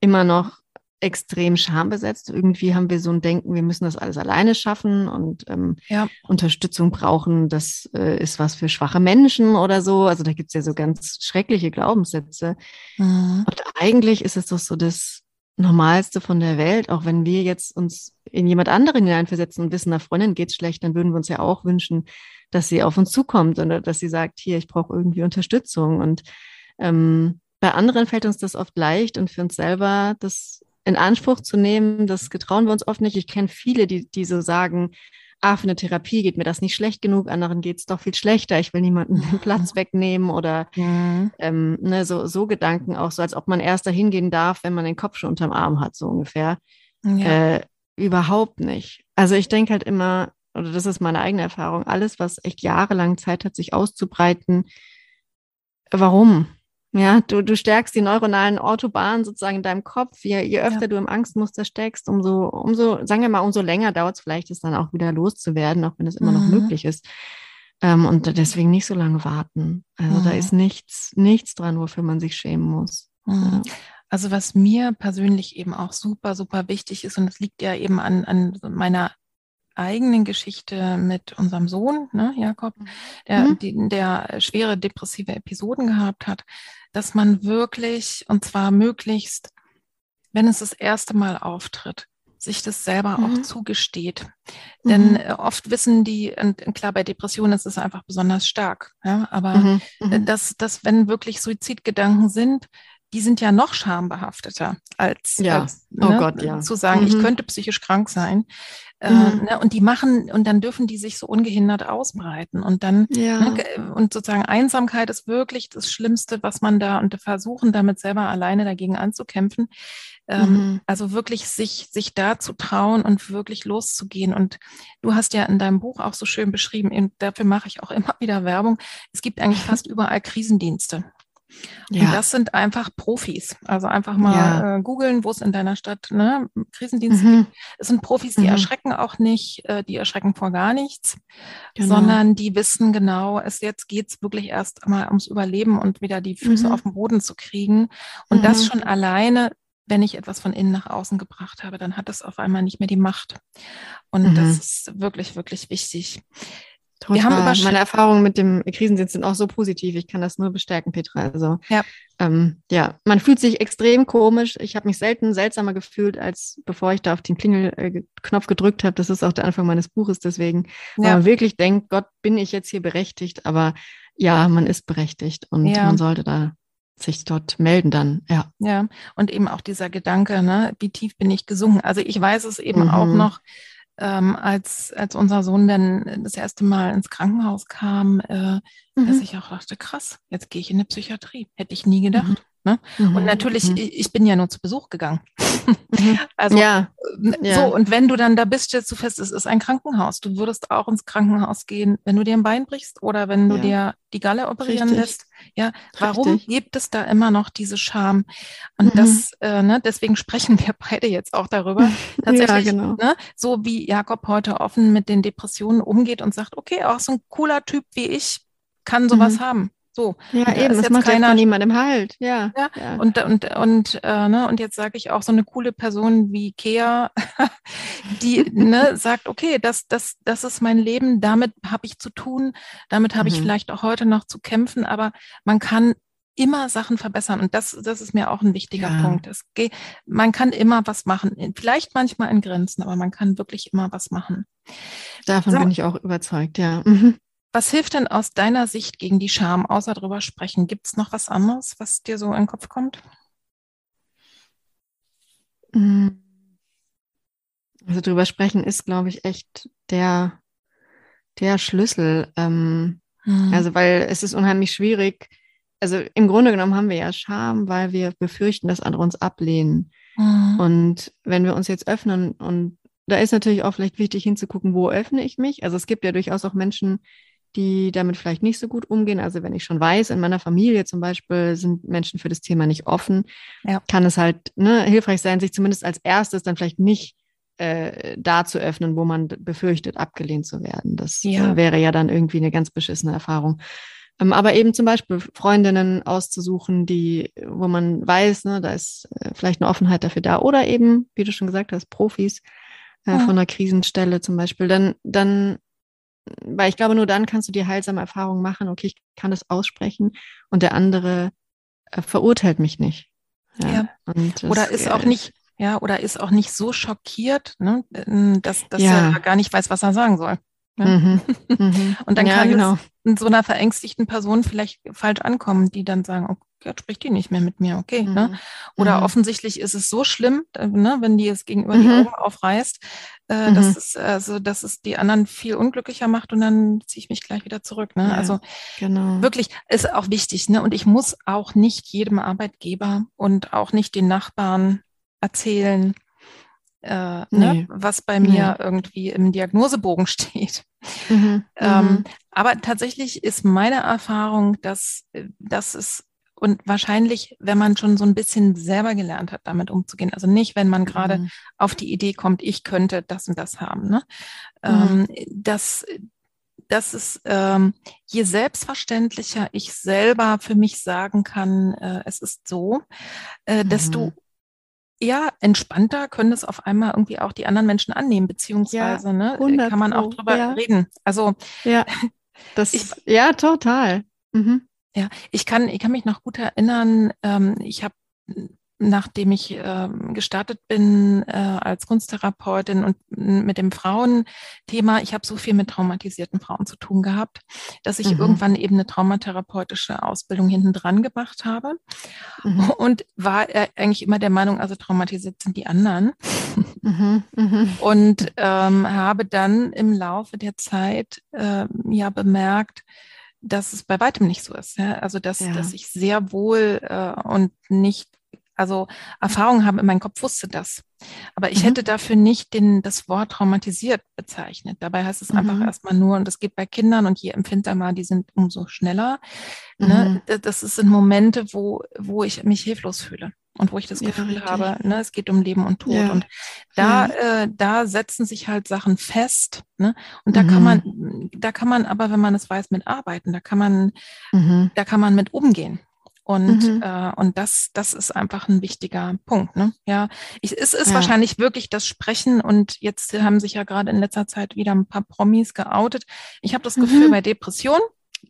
immer noch extrem schambesetzt. Irgendwie haben wir so ein Denken, wir müssen das alles alleine schaffen und ähm, ja. Unterstützung brauchen. Das äh, ist was für schwache Menschen oder so. Also da gibt es ja so ganz schreckliche Glaubenssätze. Mhm. Und eigentlich ist es doch so das, Normalste von der Welt, auch wenn wir jetzt uns in jemand anderen hineinversetzen und wissen, einer Freundin geht's schlecht, dann würden wir uns ja auch wünschen, dass sie auf uns zukommt oder dass sie sagt, hier, ich brauche irgendwie Unterstützung. Und ähm, bei anderen fällt uns das oft leicht und für uns selber das in Anspruch zu nehmen, das getrauen wir uns oft nicht. Ich kenne viele, die, die so sagen, ah, für eine Therapie geht mir das nicht schlecht genug, anderen geht es doch viel schlechter, ich will niemanden den Platz wegnehmen oder mhm. ähm, ne, so, so Gedanken auch, so als ob man erst dahin gehen darf, wenn man den Kopf schon unterm Arm hat, so ungefähr. Ja. Äh, überhaupt nicht. Also ich denke halt immer, oder das ist meine eigene Erfahrung, alles, was echt jahrelang Zeit hat, sich auszubreiten, warum? Ja, du, du stärkst die neuronalen Autobahnen sozusagen in deinem Kopf. Je, je öfter ja. du im Angstmuster steckst, umso, umso, sagen wir mal, umso länger dauert es vielleicht, es dann auch wieder loszuwerden, auch wenn es immer mhm. noch möglich ist. Ähm, und deswegen nicht so lange warten. Also mhm. da ist nichts, nichts dran, wofür man sich schämen muss. Mhm. Ja. Also was mir persönlich eben auch super, super wichtig ist, und das liegt ja eben an, an meiner eigenen Geschichte mit unserem Sohn, ne, Jakob, mhm. der, mhm. die, der schwere depressive Episoden gehabt hat, dass man wirklich, und zwar möglichst, wenn es das erste Mal auftritt, sich das selber mhm. auch zugesteht. Mhm. Denn äh, oft wissen die, und klar, bei Depressionen ist es einfach besonders stark, ja, aber mhm. mhm. dass, dass wenn wirklich Suizidgedanken sind, die sind ja noch schambehafteter als, ja. als oh ne, Gott, ja. zu sagen, ich könnte psychisch krank sein. Äh, mhm. ne, und die machen, und dann dürfen die sich so ungehindert ausbreiten. Und dann, ja. ne, und sozusagen Einsamkeit ist wirklich das Schlimmste, was man da, und versuchen damit selber alleine dagegen anzukämpfen. Ähm, mhm. Also wirklich sich, sich da zu trauen und wirklich loszugehen. Und du hast ja in deinem Buch auch so schön beschrieben, dafür mache ich auch immer wieder Werbung. Es gibt eigentlich fast überall Krisendienste. Ja. Und das sind einfach Profis. Also einfach mal ja. äh, googeln, wo es in deiner Stadt ne, Krisendienste mhm. gibt. Es sind Profis, die mhm. erschrecken auch nicht, äh, die erschrecken vor gar nichts, genau. sondern die wissen genau, es jetzt geht's wirklich erst mal ums Überleben und wieder die Füße mhm. auf den Boden zu kriegen. Und das mhm. schon alleine wenn ich etwas von innen nach außen gebracht habe, dann hat das auf einmal nicht mehr die Macht. Und das mhm. ist wirklich, wirklich wichtig. Total. Wir haben Meine Erfahrungen mit dem Krisendienst sind auch so positiv. Ich kann das nur bestärken, Petra. Also ja, ähm, ja man fühlt sich extrem komisch. Ich habe mich selten seltsamer gefühlt, als bevor ich da auf den Klingelknopf gedrückt habe. Das ist auch der Anfang meines Buches. Deswegen, ja. man wirklich denkt, Gott, bin ich jetzt hier berechtigt? Aber ja, man ist berechtigt und ja. man sollte da sich dort melden dann, ja. Ja, und eben auch dieser Gedanke, ne, wie tief bin ich gesungen? Also ich weiß es eben mhm. auch noch, ähm, als, als unser Sohn dann das erste Mal ins Krankenhaus kam, äh, mhm. dass ich auch dachte, krass, jetzt gehe ich in eine Psychiatrie. Hätte ich nie gedacht. Mhm. Ne? Mhm. Und natürlich, mhm. ich bin ja nur zu Besuch gegangen. Mhm. also ja. So, und wenn du dann da bist, stellst du fest, es ist ein Krankenhaus. Du würdest auch ins Krankenhaus gehen, wenn du dir ein Bein brichst oder wenn du ja. dir die Galle operieren Richtig. lässt. Ja, warum Richtig. gibt es da immer noch diese Scham? Und mhm. das, äh, ne, deswegen sprechen wir beide jetzt auch darüber. Tatsächlich, ja, genau. ne, so wie Jakob heute offen mit den Depressionen umgeht und sagt, okay, auch so ein cooler Typ wie ich kann sowas mhm. haben. So. Ja, eben, das macht keiner niemandem halt. Ja. ja. ja. Und, und, und, äh, ne, und jetzt sage ich auch so eine coole Person wie Kea, die ne, sagt, okay, das, das, das ist mein Leben, damit habe ich zu tun, damit habe mhm. ich vielleicht auch heute noch zu kämpfen, aber man kann immer Sachen verbessern. Und das, das ist mir auch ein wichtiger ja. Punkt. Es geht, man kann immer was machen. Vielleicht manchmal in Grenzen, aber man kann wirklich immer was machen. Davon so, bin ich auch überzeugt, ja. Mhm. Was hilft denn aus deiner Sicht gegen die Scham, außer drüber sprechen? Gibt es noch was anderes, was dir so in den Kopf kommt? Mm. Also drüber sprechen ist, glaube ich, echt der, der Schlüssel. Ähm, mhm. Also weil es ist unheimlich schwierig. Also im Grunde genommen haben wir ja Scham, weil wir befürchten, dass andere uns ablehnen. Mhm. Und wenn wir uns jetzt öffnen und da ist natürlich auch vielleicht wichtig hinzugucken, wo öffne ich mich. Also es gibt ja durchaus auch Menschen, die damit vielleicht nicht so gut umgehen. Also wenn ich schon weiß, in meiner Familie zum Beispiel sind Menschen für das Thema nicht offen, ja. kann es halt ne, hilfreich sein, sich zumindest als erstes dann vielleicht nicht äh, da zu öffnen, wo man befürchtet, abgelehnt zu werden. Das ja. Äh, wäre ja dann irgendwie eine ganz beschissene Erfahrung. Ähm, aber eben zum Beispiel Freundinnen auszusuchen, die, wo man weiß, ne, da ist äh, vielleicht eine Offenheit dafür da. Oder eben, wie du schon gesagt hast, Profis äh, ja. von einer Krisenstelle zum Beispiel. Dann, dann weil ich glaube, nur dann kannst du die heilsame Erfahrung machen, okay, ich kann das aussprechen und der andere äh, verurteilt mich nicht. Ja. ja. Oder ist auch nicht, ja, oder ist auch nicht so schockiert, ne, dass, dass ja. er gar nicht weiß, was er sagen soll. Ne? Mhm. Mhm. Und dann ja, kann genau. es in so einer verängstigten Person vielleicht falsch ankommen, die dann sagen, okay, jetzt spricht die nicht mehr mit mir, okay. Ne? Mhm. Ne? Oder mhm. offensichtlich ist es so schlimm, äh, ne, wenn die es gegenüber die mhm. Augen aufreißt, äh, dass, es, also, dass es die anderen viel unglücklicher macht und dann ziehe ich mich gleich wieder zurück. Ne? Ja, also genau. wirklich ist auch wichtig. Ne? Und ich muss auch nicht jedem Arbeitgeber und auch nicht den Nachbarn erzählen, äh, ne, nee. ne, was bei mir nee. irgendwie im Diagnosebogen steht. Mhm. Ähm, mhm. aber tatsächlich ist meine Erfahrung, dass, dass es und wahrscheinlich, wenn man schon so ein bisschen selber gelernt hat, damit umzugehen. Also nicht, wenn man gerade mhm. auf die Idee kommt, ich könnte das und das haben. Ne? Mhm. Ähm, dass, dass es, ähm, je selbstverständlicher ich selber für mich sagen kann, äh, es ist so, äh, desto mhm ja, entspannter können es auf einmal irgendwie auch die anderen Menschen annehmen, beziehungsweise ja, ne, kann man auch drüber ja. reden. Also ja, das ich, ja total. Mhm. Ja, ich kann, ich kann mich noch gut erinnern. Ähm, ich habe nachdem ich äh, gestartet bin äh, als Kunsttherapeutin und mit dem Frauenthema, ich habe so viel mit traumatisierten Frauen zu tun gehabt, dass ich mhm. irgendwann eben eine traumatherapeutische Ausbildung hinten dran gemacht habe mhm. und war äh, eigentlich immer der Meinung, also traumatisiert sind die anderen. Mhm. mhm. Und ähm, habe dann im Laufe der Zeit äh, ja bemerkt, dass es bei weitem nicht so ist. Ja? Also dass, ja. dass ich sehr wohl äh, und nicht also Erfahrungen haben in meinem Kopf wusste das. Aber ich mhm. hätte dafür nicht den, das Wort traumatisiert bezeichnet. Dabei heißt es mhm. einfach erstmal nur, und das geht bei Kindern und je empfindsamer die sind, umso schneller. Ne? Mhm. Das sind Momente, wo, wo ich mich hilflos fühle und wo ich das Gefühl ja, habe, ne, es geht um Leben und Tod. Ja. Und da, ja. äh, da setzen sich halt Sachen fest. Ne? Und da mhm. kann man, da kann man aber, wenn man es weiß, mitarbeiten. Da kann man, mhm. da kann man mit umgehen. Und, mhm. äh, und das, das ist einfach ein wichtiger Punkt. Ne? Ja, ich, es ist ja. wahrscheinlich wirklich das Sprechen und jetzt haben sich ja gerade in letzter Zeit wieder ein paar Promis geoutet. Ich habe das Gefühl, mhm. bei Depression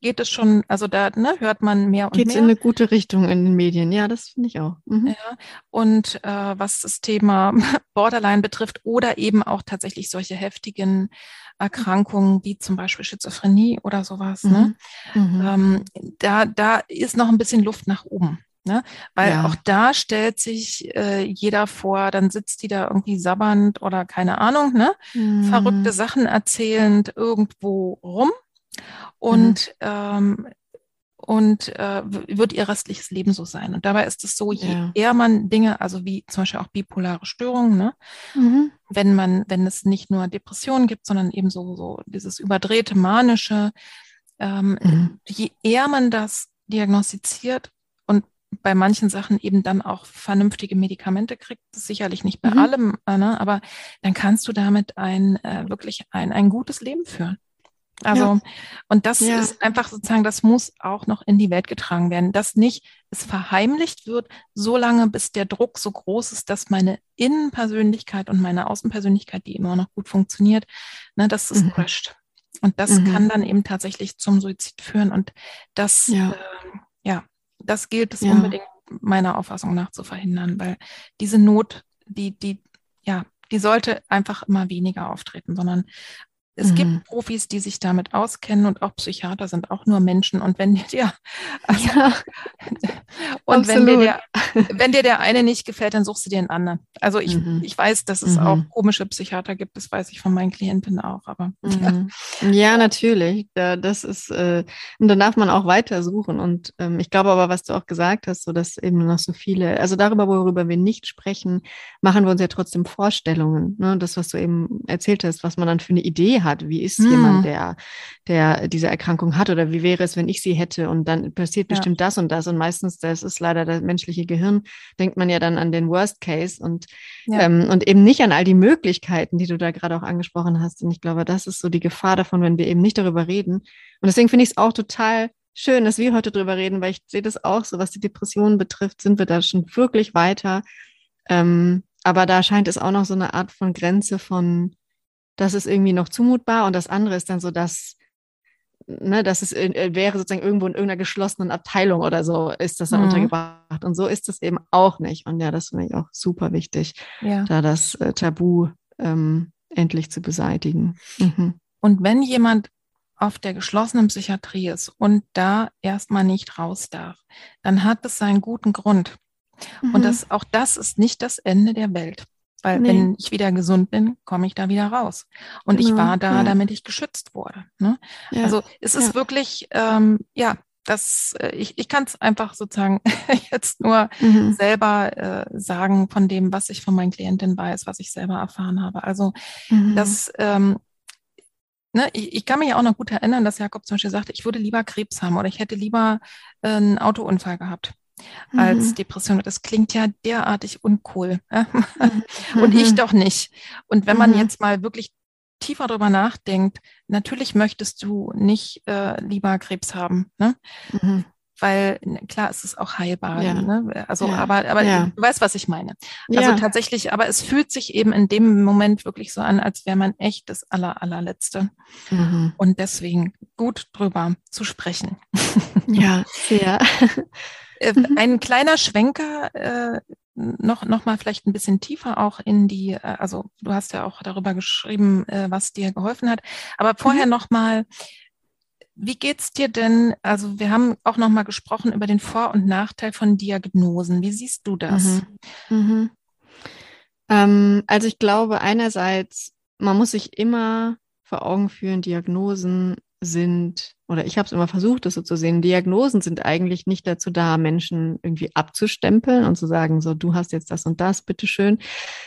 geht es schon, also da ne, hört man mehr und Geht's mehr. Geht in eine gute Richtung in den Medien, ja, das finde ich auch. Mhm. Ja, und äh, was das Thema Borderline betrifft oder eben auch tatsächlich solche heftigen Erkrankungen wie zum Beispiel Schizophrenie oder sowas. Ne? Mhm. Ne? Mhm. Ähm, da, da ist noch ein bisschen Luft nach oben. Ne? Weil ja. auch da stellt sich äh, jeder vor, dann sitzt die da irgendwie sabbernd oder keine Ahnung, ne? Mhm. Verrückte Sachen erzählend irgendwo rum und mhm. ähm, und äh, wird ihr restliches Leben so sein. Und dabei ist es so, je ja. eher man Dinge, also wie zum Beispiel auch bipolare Störungen, ne? Mhm. wenn man, wenn es nicht nur Depressionen gibt, sondern eben so, so dieses überdrehte, manische, ähm, mhm. je eher man das diagnostiziert und bei manchen Sachen eben dann auch vernünftige Medikamente kriegt, sicherlich nicht bei mhm. allem, äh, ne? aber dann kannst du damit ein äh, wirklich ein, ein gutes Leben führen. Also, ja. und das ja. ist einfach sozusagen, das muss auch noch in die Welt getragen werden, dass nicht es verheimlicht wird, so lange bis der Druck so groß ist, dass meine Innenpersönlichkeit und meine Außenpersönlichkeit, die immer noch gut funktioniert, ne, dass es mhm. crasht. Und das mhm. kann dann eben tatsächlich zum Suizid führen. Und das, ja, äh, ja das gilt es unbedingt meiner Auffassung nach zu verhindern, weil diese Not, die, die, ja, die sollte einfach immer weniger auftreten, sondern es mhm. gibt Profis, die sich damit auskennen und auch Psychiater sind auch nur Menschen. Und wenn dir, also, ja, und wenn dir, der, wenn dir der eine nicht gefällt, dann suchst du dir einen anderen. Also ich, mhm. ich weiß, dass es mhm. auch komische Psychiater gibt, das weiß ich von meinen Klientinnen auch. Aber mhm. ja, natürlich. Das ist, äh, und dann darf man auch weiter suchen. Und ähm, ich glaube aber, was du auch gesagt hast, so dass eben noch so viele, also darüber, worüber wir nicht sprechen, machen wir uns ja trotzdem Vorstellungen. Ne? Das, was du eben erzählt hast, was man dann für eine Idee hat hat. Wie ist hm. jemand, der, der diese Erkrankung hat oder wie wäre es, wenn ich sie hätte und dann passiert bestimmt ja. das und das und meistens, das ist leider das menschliche Gehirn, denkt man ja dann an den Worst Case und, ja. ähm, und eben nicht an all die Möglichkeiten, die du da gerade auch angesprochen hast. Und ich glaube, das ist so die Gefahr davon, wenn wir eben nicht darüber reden. Und deswegen finde ich es auch total schön, dass wir heute darüber reden, weil ich sehe das auch so, was die Depressionen betrifft, sind wir da schon wirklich weiter. Ähm, aber da scheint es auch noch so eine Art von Grenze von das ist irgendwie noch zumutbar und das andere ist dann so das, ne, dass es äh, wäre sozusagen irgendwo in irgendeiner geschlossenen Abteilung oder so ist das dann mhm. untergebracht. Und so ist es eben auch nicht. Und ja, das finde ich auch super wichtig, ja. da das äh, Tabu ähm, endlich zu beseitigen. Mhm. Und wenn jemand auf der geschlossenen Psychiatrie ist und da erstmal nicht raus darf, dann hat es seinen guten Grund. Mhm. Und das, auch das ist nicht das Ende der Welt. Weil nee. wenn ich wieder gesund bin, komme ich da wieder raus. Und genau. ich war da, ja. damit ich geschützt wurde. Ne? Ja. Also es ist ja. wirklich, ähm, ja, das, äh, ich, ich kann es einfach sozusagen jetzt nur mhm. selber äh, sagen von dem, was ich von meinen Klientinnen weiß, was ich selber erfahren habe. Also mhm. das, ähm, ne, ich, ich, kann mich auch noch gut erinnern, dass Jakob zum Beispiel sagte, ich würde lieber Krebs haben oder ich hätte lieber äh, einen Autounfall gehabt als mhm. Depression. Das klingt ja derartig uncool. Mhm. Und ich doch nicht. Und wenn man mhm. jetzt mal wirklich tiefer darüber nachdenkt, natürlich möchtest du nicht äh, lieber Krebs haben. Ne? Mhm. Weil klar, es ist auch heilbar. Ja. Ne? Also, ja. aber, aber ja. du weißt, was ich meine. Also tatsächlich, aber es fühlt sich eben in dem Moment wirklich so an, als wäre man echt das aller, allerletzte. Mhm. Und deswegen gut drüber zu sprechen. Ja, sehr. Äh, mhm. Ein kleiner Schwenker, äh, noch, noch mal vielleicht ein bisschen tiefer auch in die, äh, also du hast ja auch darüber geschrieben, äh, was dir geholfen hat. Aber vorher mhm. noch mal, wie geht's dir denn? Also wir haben auch noch mal gesprochen über den Vor- und Nachteil von Diagnosen. Wie siehst du das? Mhm. Mhm. Ähm, also ich glaube einerseits, man muss sich immer vor Augen führen, Diagnosen sind, oder ich habe es immer versucht, das so zu sehen, Diagnosen sind eigentlich nicht dazu da, Menschen irgendwie abzustempeln und zu sagen, so, du hast jetzt das und das, bitteschön,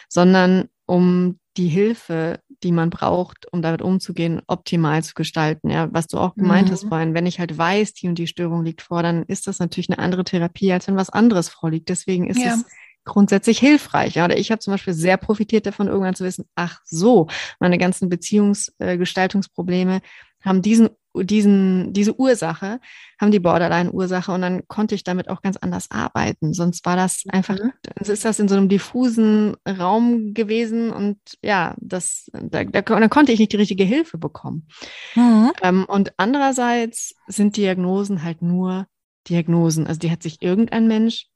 sondern um die Hilfe, die man braucht, um damit umzugehen, optimal zu gestalten. Ja, was du auch gemeint mhm. hast vorhin, wenn ich halt weiß, die und die Störung liegt vor, dann ist das natürlich eine andere Therapie, als wenn was anderes vorliegt. Deswegen ist ja. es grundsätzlich hilfreich. Ja, oder ich habe zum Beispiel sehr profitiert davon, irgendwann zu wissen, ach so, meine ganzen Beziehungsgestaltungsprobleme äh, haben diesen, diesen, diese Ursache, haben die Borderline-Ursache und dann konnte ich damit auch ganz anders arbeiten. Sonst war das einfach, mhm. ist das in so einem diffusen Raum gewesen und ja, das, da, da, da konnte ich nicht die richtige Hilfe bekommen. Mhm. Ähm, und andererseits sind Diagnosen halt nur Diagnosen. Also die hat sich irgendein Mensch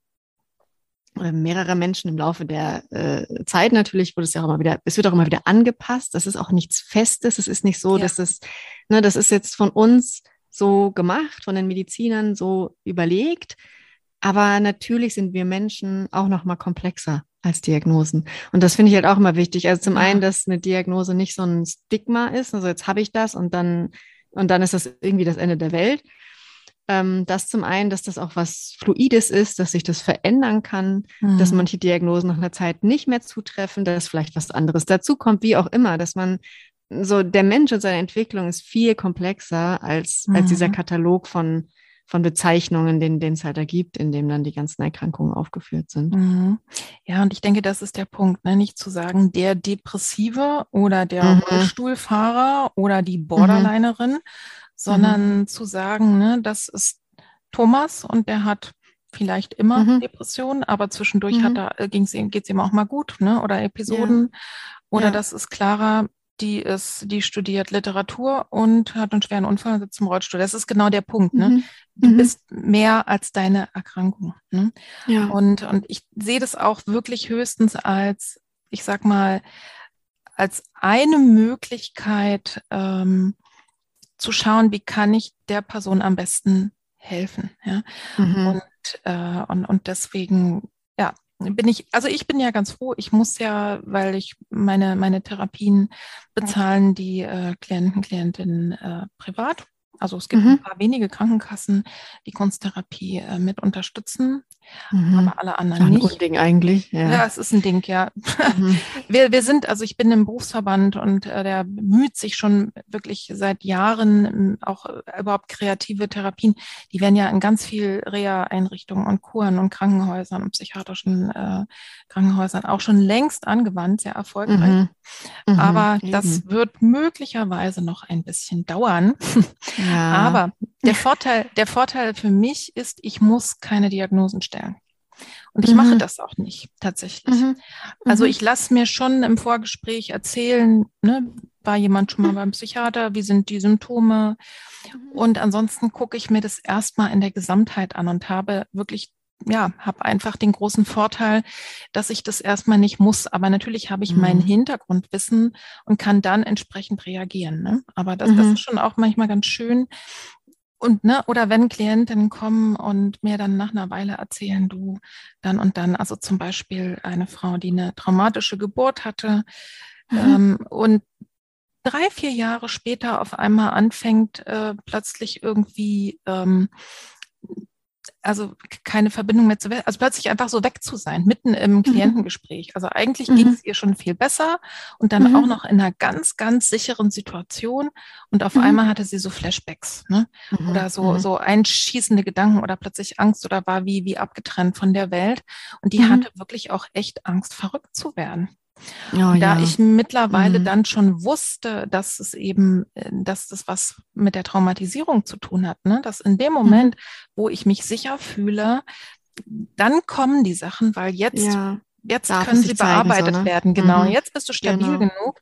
mehrere Menschen im Laufe der äh, Zeit natürlich, wurde es ja auch immer wieder, es wird auch immer wieder angepasst. Das ist auch nichts Festes. Es ist nicht so, ja. dass das, ne, das ist jetzt von uns so gemacht, von den Medizinern so überlegt. Aber natürlich sind wir Menschen auch noch mal komplexer als Diagnosen. Und das finde ich halt auch immer wichtig. Also zum einen, dass eine Diagnose nicht so ein Stigma ist. Also jetzt habe ich das und dann, und dann ist das irgendwie das Ende der Welt, ähm, das zum einen, dass das auch was Fluides ist, dass sich das verändern kann, mhm. dass manche Diagnosen nach einer Zeit nicht mehr zutreffen, dass vielleicht was anderes dazukommt, wie auch immer, dass man so, der Mensch und seine Entwicklung ist viel komplexer als, mhm. als dieser Katalog von, von Bezeichnungen, den, den es halt da gibt, in dem dann die ganzen Erkrankungen aufgeführt sind. Mhm. Ja, und ich denke, das ist der Punkt, ne? nicht zu sagen, der Depressive oder der mhm. Rollstuhlfahrer oder die mhm. Borderlinerin, sondern mhm. zu sagen, ne, das ist Thomas und der hat vielleicht immer mhm. Depressionen, aber zwischendurch mhm. hat er, ging's ihm, geht's ihm auch mal gut, ne? Oder Episoden. Ja. Oder ja. das ist Clara, die ist, die studiert Literatur und hat einen schweren Unfall und sitzt im Rollstuhl. Das ist genau der Punkt, ne? Mhm. Du mhm. bist mehr als deine Erkrankung. Ne? Ja. Und, und ich sehe das auch wirklich höchstens als, ich sag mal, als eine Möglichkeit, ähm, zu schauen, wie kann ich der Person am besten helfen. Ja? Mhm. Und, äh, und, und deswegen, ja, bin ich, also ich bin ja ganz froh, ich muss ja, weil ich meine, meine Therapien bezahlen die äh, Klienten, Klientinnen äh, privat. Also es gibt mhm. ein paar wenige Krankenkassen, die Kunsttherapie äh, mit unterstützen, mhm. aber alle anderen nicht. Ein Ding eigentlich. Ja. ja, es ist ein Ding, ja. Mhm. Wir, wir sind, also ich bin im Berufsverband und äh, der bemüht sich schon wirklich seit Jahren ähm, auch äh, überhaupt kreative Therapien. Die werden ja in ganz viel Reha-Einrichtungen und Kuren und Krankenhäusern und psychiatrischen äh, Krankenhäusern auch schon längst angewandt, sehr erfolgreich. Mhm. Mhm. Aber das wird möglicherweise noch ein bisschen dauern. Ja. Aber der Vorteil, der Vorteil für mich ist, ich muss keine Diagnosen stellen. Und ich mhm. mache das auch nicht tatsächlich. Mhm. Also mhm. ich lasse mir schon im Vorgespräch erzählen, ne, war jemand schon mal beim Psychiater? Wie sind die Symptome? Mhm. Und ansonsten gucke ich mir das erstmal in der Gesamtheit an und habe wirklich ja, habe einfach den großen Vorteil, dass ich das erstmal nicht muss. Aber natürlich habe ich mhm. mein Hintergrundwissen und kann dann entsprechend reagieren. Ne? Aber das, mhm. das ist schon auch manchmal ganz schön. Und, ne, oder wenn Klientinnen kommen und mir dann nach einer Weile erzählen, du dann und dann, also zum Beispiel eine Frau, die eine traumatische Geburt hatte mhm. ähm, und drei, vier Jahre später auf einmal anfängt, äh, plötzlich irgendwie, ähm, also keine Verbindung mehr zu, also plötzlich einfach so weg zu sein, mitten im mhm. Klientengespräch. Also eigentlich mhm. ging es ihr schon viel besser und dann mhm. auch noch in einer ganz, ganz sicheren Situation und auf mhm. einmal hatte sie so Flashbacks, ne? Mhm. Oder so, mhm. so einschießende Gedanken oder plötzlich Angst oder war wie, wie abgetrennt von der Welt. Und die hatte wirklich auch echt Angst, verrückt zu werden. Oh, da ja. ich mittlerweile mhm. dann schon wusste, dass es eben, äh, dass das was mit der Traumatisierung zu tun hat, ne? dass in dem mhm. Moment, mhm. wo ich mich sicher fühle, dann kommen die Sachen, weil jetzt ja. Jetzt Darf können sie bearbeitet so, ne? werden, genau. Mhm. Jetzt bist du stabil genau. genug.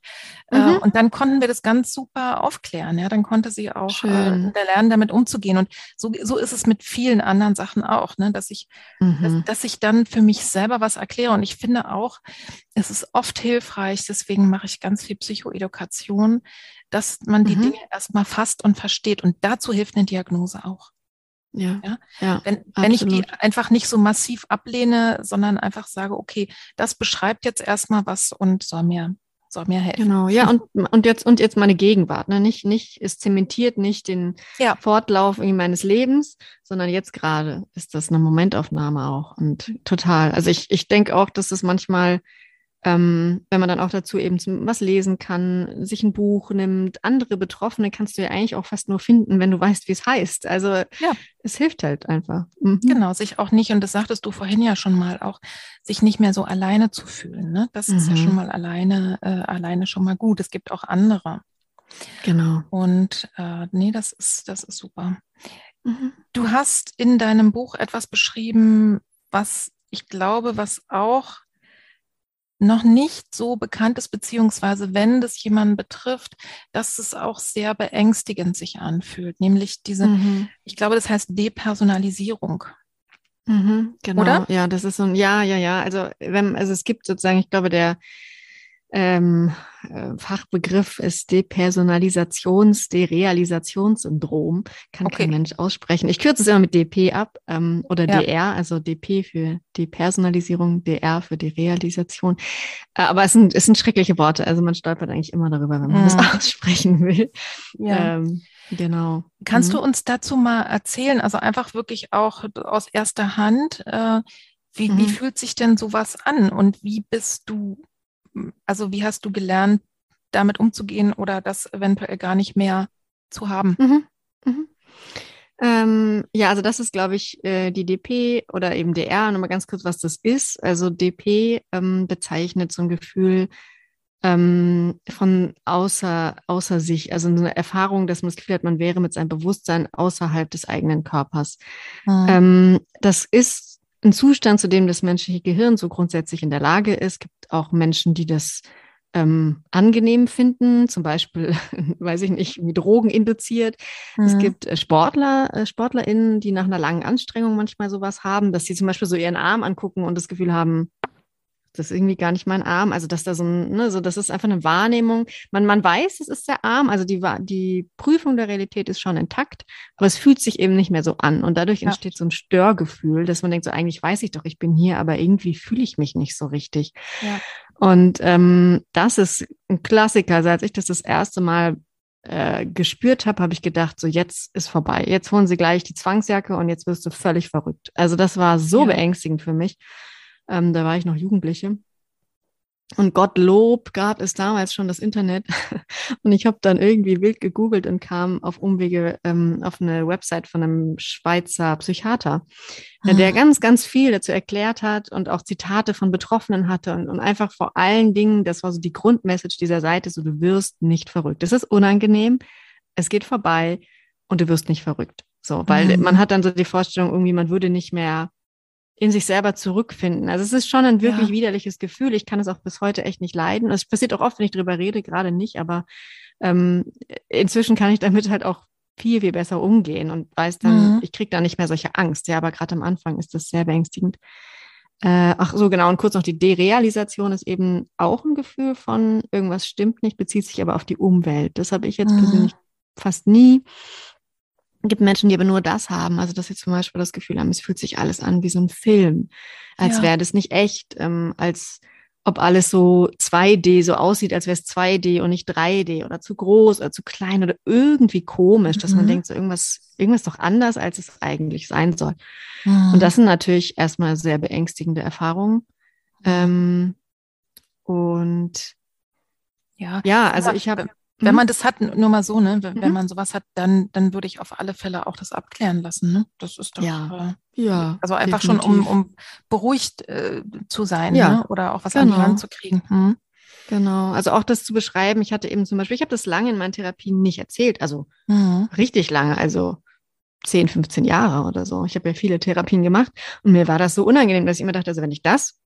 Äh, mhm. und dann konnten wir das ganz super aufklären. Ja, dann konnte sie auch äh, lernen, damit umzugehen. Und so, so ist es mit vielen anderen Sachen auch, ne? dass ich, mhm. dass, dass ich dann für mich selber was erkläre. Und ich finde auch, es ist oft hilfreich, deswegen mache ich ganz viel Psychoedukation, dass man die mhm. Dinge erstmal fasst und versteht. Und dazu hilft eine Diagnose auch. Ja, ja? ja wenn, wenn ich die einfach nicht so massiv ablehne, sondern einfach sage, okay, das beschreibt jetzt erstmal was und soll mir soll mir helfen. Genau, ja, und, und jetzt und jetzt meine Gegenwart, ne? Nicht, nicht, es zementiert nicht den ja. Fortlauf meines Lebens, sondern jetzt gerade ist das eine Momentaufnahme auch. Und total. Also ich, ich denke auch, dass es manchmal ähm, wenn man dann auch dazu eben was lesen kann, sich ein Buch nimmt, andere Betroffene kannst du ja eigentlich auch fast nur finden, wenn du weißt, wie es heißt. Also ja. es hilft halt einfach. Mhm. Genau, sich auch nicht, und das sagtest du vorhin ja schon mal, auch sich nicht mehr so alleine zu fühlen. Ne? Das mhm. ist ja schon mhm. mal alleine, äh, alleine schon mal gut. Es gibt auch andere. Genau. Und äh, nee, das ist, das ist super. Mhm. Du hast in deinem Buch etwas beschrieben, was ich glaube, was auch noch nicht so bekannt ist, beziehungsweise wenn das jemanden betrifft, dass es auch sehr beängstigend sich anfühlt, nämlich diese, mhm. ich glaube, das heißt Depersonalisierung. Mhm, genau, Oder? ja, das ist so ein, ja, ja, ja, also wenn, also es gibt sozusagen, ich glaube, der, ähm, äh, Fachbegriff ist Depersonalisations-, Derealisationssyndrom. Kann okay. kein Mensch aussprechen. Ich kürze es immer mit DP ab ähm, oder ja. DR, also DP für Depersonalisierung, DR für Derealisation. Äh, aber es sind, es sind schreckliche Worte. Also man stolpert eigentlich immer darüber, wenn man mhm. das aussprechen will. Ja. Ähm, genau. Kannst mhm. du uns dazu mal erzählen, also einfach wirklich auch aus erster Hand, äh, wie, mhm. wie fühlt sich denn sowas an und wie bist du also wie hast du gelernt, damit umzugehen oder das eventuell gar nicht mehr zu haben? Mhm. Mhm. Ähm, ja, also das ist, glaube ich, äh, die DP oder eben DR. Nochmal ganz kurz, was das ist. Also DP ähm, bezeichnet so ein Gefühl ähm, von außer, außer sich, also eine Erfahrung, dass man das Gefühl hat, man wäre mit seinem Bewusstsein außerhalb des eigenen Körpers. Mhm. das ist ein Zustand, zu dem das menschliche Gehirn so grundsätzlich in der Lage ist. Es gibt auch Menschen, die das ähm, angenehm finden, zum Beispiel, weiß ich nicht, wie Drogen induziert. Mhm. Es gibt äh, Sportler, äh, SportlerInnen, die nach einer langen Anstrengung manchmal sowas haben, dass sie zum Beispiel so ihren Arm angucken und das Gefühl haben, das ist irgendwie gar nicht mein Arm. Also, dass da so ein, ne, so, das ist einfach eine Wahrnehmung. Man, man weiß, es ist der Arm. Also, die, die Prüfung der Realität ist schon intakt, aber es fühlt sich eben nicht mehr so an. Und dadurch ja. entsteht so ein Störgefühl, dass man denkt, so eigentlich weiß ich doch, ich bin hier, aber irgendwie fühle ich mich nicht so richtig. Ja. Und ähm, das ist ein Klassiker. Also, als ich das das erste Mal äh, gespürt habe, habe ich gedacht, so jetzt ist vorbei. Jetzt holen sie gleich die Zwangsjacke und jetzt wirst du völlig verrückt. Also das war so ja. beängstigend für mich. Ähm, da war ich noch Jugendliche. Und Gottlob gab es damals schon das Internet. Und ich habe dann irgendwie wild gegoogelt und kam auf Umwege ähm, auf eine Website von einem Schweizer Psychiater, ah. der ganz, ganz viel dazu erklärt hat und auch Zitate von Betroffenen hatte und, und einfach vor allen Dingen, das war so die Grundmessage dieser Seite, so du wirst nicht verrückt. Es ist unangenehm, es geht vorbei und du wirst nicht verrückt. So, weil mhm. man hat dann so die Vorstellung, irgendwie, man würde nicht mehr in sich selber zurückfinden. Also es ist schon ein wirklich ja. widerliches Gefühl. Ich kann es auch bis heute echt nicht leiden. Es passiert auch oft, wenn ich drüber rede, gerade nicht, aber ähm, inzwischen kann ich damit halt auch viel, viel besser umgehen und weiß dann, mhm. ich kriege da nicht mehr solche Angst. Ja, aber gerade am Anfang ist das sehr beängstigend. Äh, ach so, genau. Und kurz noch die Derealisation ist eben auch ein Gefühl von irgendwas stimmt nicht, bezieht sich aber auf die Umwelt. Das habe ich jetzt mhm. persönlich fast nie. Es gibt Menschen, die aber nur das haben. Also, dass sie zum Beispiel das Gefühl haben, es fühlt sich alles an wie so ein Film, als ja. wäre das nicht echt, ähm, als ob alles so 2D so aussieht, als wäre es 2D und nicht 3D oder zu groß oder zu klein oder irgendwie komisch, mhm. dass man mhm. denkt, so irgendwas, irgendwas doch anders, als es eigentlich sein soll. Mhm. Und das sind natürlich erstmal sehr beängstigende Erfahrungen. Ähm, und ja, ja, also ich habe wenn mhm. man das hat, nur mal so, ne, wenn, mhm. wenn, man sowas hat, dann, dann würde ich auf alle Fälle auch das abklären lassen. Ne? Das ist doch ja, äh, ja also einfach definitiv. schon, um, um beruhigt äh, zu sein ja. ne? oder auch was genau. an die genau. Hand zu kriegen. Hm? Genau, also auch das zu beschreiben. Ich hatte eben zum Beispiel, ich habe das lange in meinen Therapien nicht erzählt, also mhm. richtig lange, also 10, 15 Jahre oder so. Ich habe ja viele Therapien gemacht und mir war das so unangenehm, dass ich immer dachte, also wenn ich das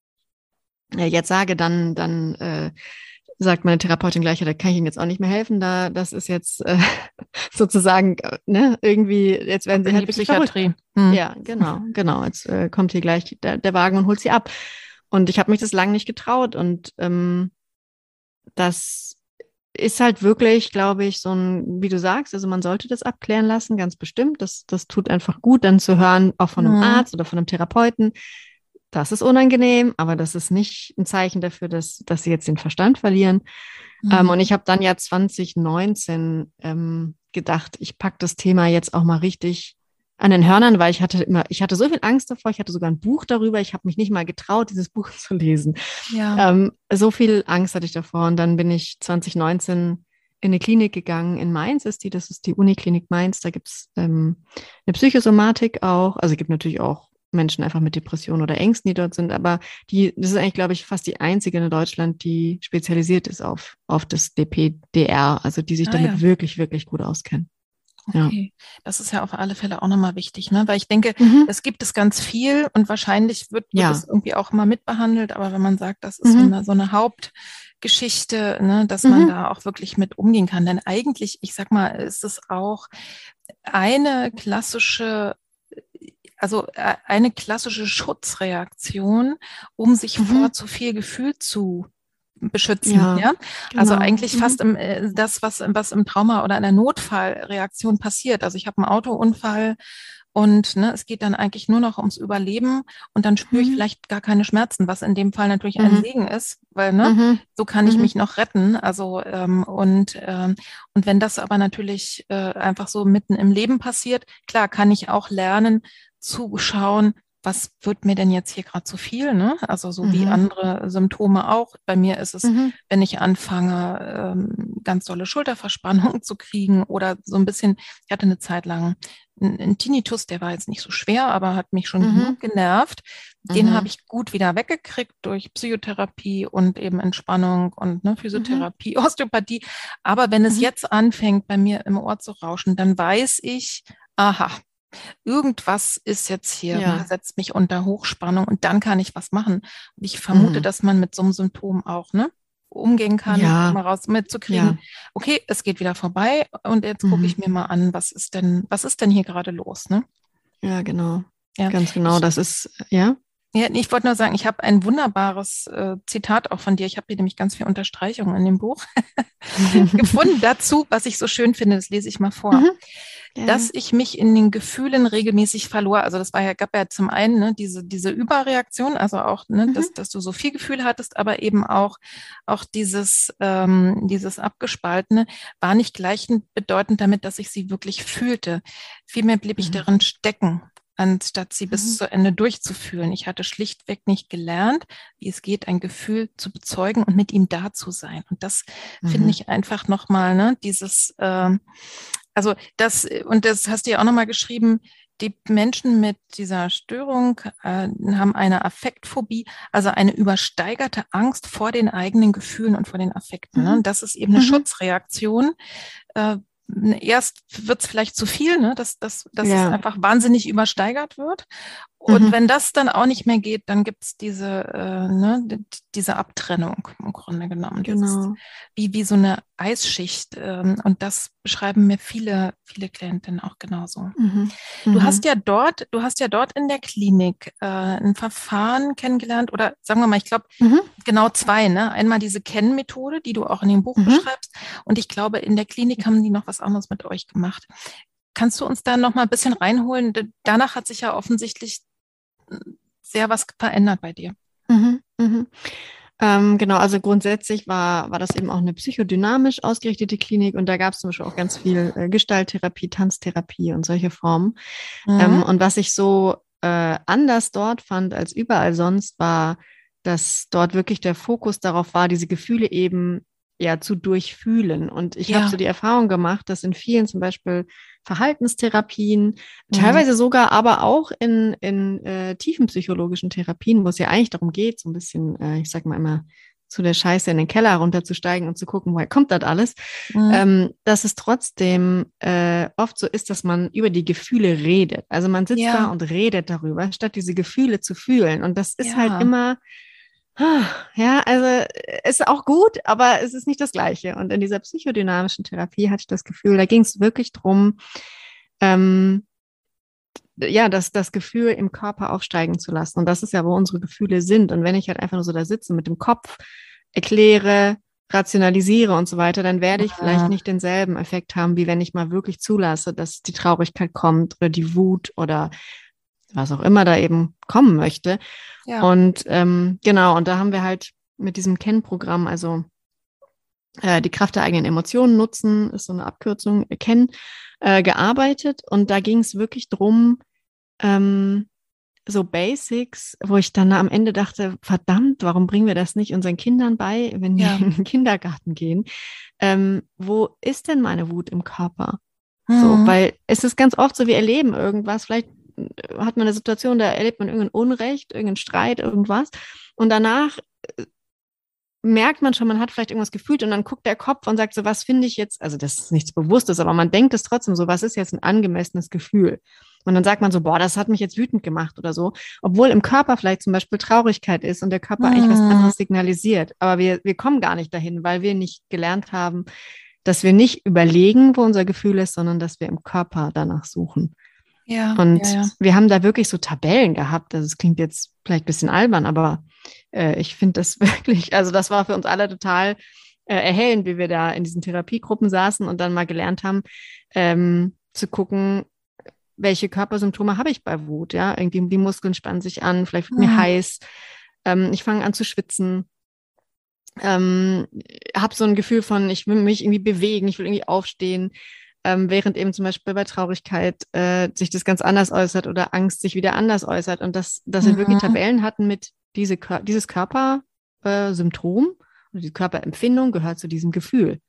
äh, jetzt sage, dann, dann äh, sagt meine Therapeutin gleich, ja, da kann ich Ihnen jetzt auch nicht mehr helfen, da das ist jetzt äh, sozusagen äh, ne, irgendwie, jetzt werden Sie halt Psychiatrie. Hm. Ja, genau, genau. Jetzt äh, kommt hier gleich der, der Wagen und holt sie ab. Und ich habe mich das lange nicht getraut und ähm, das ist halt wirklich, glaube ich, so ein, wie du sagst, also man sollte das abklären lassen, ganz bestimmt. Das, das tut einfach gut, dann zu hören, auch von einem mhm. Arzt oder von einem Therapeuten, das ist unangenehm, aber das ist nicht ein Zeichen dafür, dass, dass sie jetzt den Verstand verlieren. Mhm. Ähm, und ich habe dann ja 2019 ähm, gedacht, ich packe das Thema jetzt auch mal richtig an den Hörnern, weil ich hatte immer, ich hatte so viel Angst davor, ich hatte sogar ein Buch darüber, ich habe mich nicht mal getraut, dieses Buch zu lesen. Ja. Ähm, so viel Angst hatte ich davor. Und dann bin ich 2019 in eine Klinik gegangen in Mainz ist die, das ist die Uniklinik Mainz, da gibt's ähm, eine Psychosomatik auch, also es gibt natürlich auch Menschen einfach mit Depressionen oder Ängsten, die dort sind. Aber die, das ist eigentlich, glaube ich, fast die einzige in Deutschland, die spezialisiert ist auf, auf das DPDR, also die sich ah, damit ja. wirklich, wirklich gut auskennen. Okay, ja. das ist ja auf alle Fälle auch nochmal wichtig, ne? weil ich denke, mhm. es gibt es ganz viel und wahrscheinlich wird, wird ja. es irgendwie auch mal mitbehandelt, aber wenn man sagt, das ist mhm. so, eine, so eine Hauptgeschichte, ne, dass mhm. man da auch wirklich mit umgehen kann. Denn eigentlich, ich sag mal, ist es auch eine klassische also äh, eine klassische Schutzreaktion, um sich mhm. vor zu viel Gefühl zu beschützen. Ja, ja? Genau. Also eigentlich mhm. fast im, äh, das, was, was im Trauma oder einer Notfallreaktion passiert. Also ich habe einen Autounfall und ne, es geht dann eigentlich nur noch ums Überleben und dann spüre ich mhm. vielleicht gar keine Schmerzen, was in dem Fall natürlich ein mhm. Segen ist, weil ne, mhm. so kann ich mhm. mich noch retten. Also ähm, und ähm, und wenn das aber natürlich äh, einfach so mitten im Leben passiert, klar kann ich auch lernen, zuschauen, was wird mir denn jetzt hier gerade zu viel? Ne? Also so mhm. wie andere Symptome auch. Bei mir ist es, mhm. wenn ich anfange, ähm, ganz dolle Schulterverspannung zu kriegen oder so ein bisschen, ich hatte eine Zeit lang einen Tinnitus, der war jetzt nicht so schwer, aber hat mich schon mhm. genug genervt. Den mhm. habe ich gut wieder weggekriegt durch Psychotherapie und eben Entspannung und ne, Physiotherapie, mhm. Osteopathie. Aber wenn es mhm. jetzt anfängt, bei mir im Ohr zu rauschen, dann weiß ich, aha, irgendwas ist jetzt hier, ja. setzt mich unter Hochspannung und dann kann ich was machen. Und ich vermute, mhm. dass man mit so einem Symptom auch, ne? umgehen kann, ja. mal raus mitzukriegen, ja. okay, es geht wieder vorbei und jetzt gucke ich mhm. mir mal an, was ist denn, was ist denn hier gerade los, ne? Ja, genau. Ja. Ganz genau, das ist, ja. Ja, ich wollte nur sagen, ich habe ein wunderbares äh, Zitat auch von dir. Ich habe hier nämlich ganz viel Unterstreichungen in dem Buch gefunden dazu, was ich so schön finde. Das lese ich mal vor. Mhm. Ja. Dass ich mich in den Gefühlen regelmäßig verlor. Also das war ja, gab ja zum einen ne, diese, diese Überreaktion, also auch, ne, mhm. dass, dass du so viel Gefühl hattest, aber eben auch, auch dieses, ähm, dieses Abgespaltene war nicht gleichbedeutend damit, dass ich sie wirklich fühlte. Vielmehr blieb ich mhm. darin stecken anstatt sie bis mhm. zu Ende durchzuführen. Ich hatte schlichtweg nicht gelernt, wie es geht, ein Gefühl zu bezeugen und mit ihm da zu sein. Und das mhm. finde ich einfach nochmal, ne, dieses, äh, also das, und das hast du ja auch nochmal geschrieben, die Menschen mit dieser Störung äh, haben eine Affektphobie, also eine übersteigerte Angst vor den eigenen Gefühlen und vor den Affekten. Ne? Mhm. Das ist eben eine mhm. Schutzreaktion, äh, erst wird es vielleicht zu viel, ne? dass, dass, dass ja. es einfach wahnsinnig übersteigert wird. Und mhm. wenn das dann auch nicht mehr geht, dann gibt es diese, äh, ne, diese Abtrennung im Grunde genommen. Genau. wie, wie so eine Eisschicht. Ähm, und das beschreiben mir viele, viele Klientinnen auch genauso. Mhm. Du mhm. hast ja dort, du hast ja dort in der Klinik äh, ein Verfahren kennengelernt oder sagen wir mal, ich glaube, mhm. genau zwei, ne? Einmal diese Kennmethode, die du auch in dem Buch mhm. beschreibst. Und ich glaube, in der Klinik haben die noch was anderes mit euch gemacht. Kannst du uns da noch mal ein bisschen reinholen? Danach hat sich ja offensichtlich sehr was verändert bei dir. Mhm, mhm. Ähm, genau, also grundsätzlich war, war das eben auch eine psychodynamisch ausgerichtete Klinik und da gab es zum Beispiel auch ganz viel äh, Gestalttherapie, Tanztherapie und solche Formen. Mhm. Ähm, und was ich so äh, anders dort fand als überall sonst, war, dass dort wirklich der Fokus darauf war, diese Gefühle eben ja zu durchfühlen. Und ich ja. habe so die Erfahrung gemacht, dass in vielen zum Beispiel Verhaltenstherapien, mhm. teilweise sogar aber auch in, in äh, tiefenpsychologischen Therapien, wo es ja eigentlich darum geht, so ein bisschen, äh, ich sag mal immer, zu der Scheiße in den Keller runterzusteigen und zu gucken, woher kommt das alles, mhm. ähm, dass es trotzdem äh, oft so ist, dass man über die Gefühle redet. Also man sitzt ja. da und redet darüber, statt diese Gefühle zu fühlen. Und das ist halt ja. halt immer ja, also ist auch gut, aber es ist nicht das Gleiche. Und in dieser psychodynamischen Therapie hatte ich das Gefühl, da ging es wirklich drum, ähm, ja, das, das Gefühl im Körper aufsteigen zu lassen. Und das ist ja, wo unsere Gefühle sind. Und wenn ich halt einfach nur so da sitze mit dem Kopf erkläre, rationalisiere und so weiter, dann werde ich vielleicht nicht denselben Effekt haben, wie wenn ich mal wirklich zulasse, dass die Traurigkeit kommt oder die Wut oder was auch immer da eben kommen möchte. Ja. Und ähm, genau, und da haben wir halt mit diesem Kennprogramm, also äh, die Kraft der eigenen Emotionen nutzen, ist so eine Abkürzung, äh, kennen, äh, gearbeitet. Und da ging es wirklich drum, ähm, so Basics, wo ich dann am Ende dachte, verdammt, warum bringen wir das nicht unseren Kindern bei, wenn wir in den Kindergarten gehen? Ähm, wo ist denn meine Wut im Körper? Mhm. So, weil es ist ganz oft so, wir erleben irgendwas, vielleicht hat man eine Situation, da erlebt man irgendein Unrecht, irgendeinen Streit, irgendwas. Und danach äh, merkt man schon, man hat vielleicht irgendwas gefühlt und dann guckt der Kopf und sagt so, was finde ich jetzt, also das ist nichts Bewusstes, aber man denkt es trotzdem so, was ist jetzt ein angemessenes Gefühl? Und dann sagt man so, boah, das hat mich jetzt wütend gemacht oder so, obwohl im Körper vielleicht zum Beispiel Traurigkeit ist und der Körper mhm. eigentlich was mhm. anderes signalisiert. Aber wir, wir kommen gar nicht dahin, weil wir nicht gelernt haben, dass wir nicht überlegen, wo unser Gefühl ist, sondern dass wir im Körper danach suchen. Ja, und ja, ja. wir haben da wirklich so Tabellen gehabt. Also es klingt jetzt vielleicht ein bisschen albern, aber äh, ich finde das wirklich, also das war für uns alle total äh, erhellend, wie wir da in diesen Therapiegruppen saßen und dann mal gelernt haben, ähm, zu gucken, welche Körpersymptome habe ich bei Wut. Ja, irgendwie die Muskeln spannen sich an, vielleicht wird mhm. mir heiß, ähm, ich fange an zu schwitzen. Ähm, habe so ein Gefühl von, ich will mich irgendwie bewegen, ich will irgendwie aufstehen ähm, während eben zum Beispiel bei Traurigkeit äh, sich das ganz anders äußert oder Angst sich wieder anders äußert und dass, dass wir wirklich mhm. Tabellen hatten mit diese, dieses Körpersymptom äh, oder die Körperempfindung gehört zu diesem Gefühl.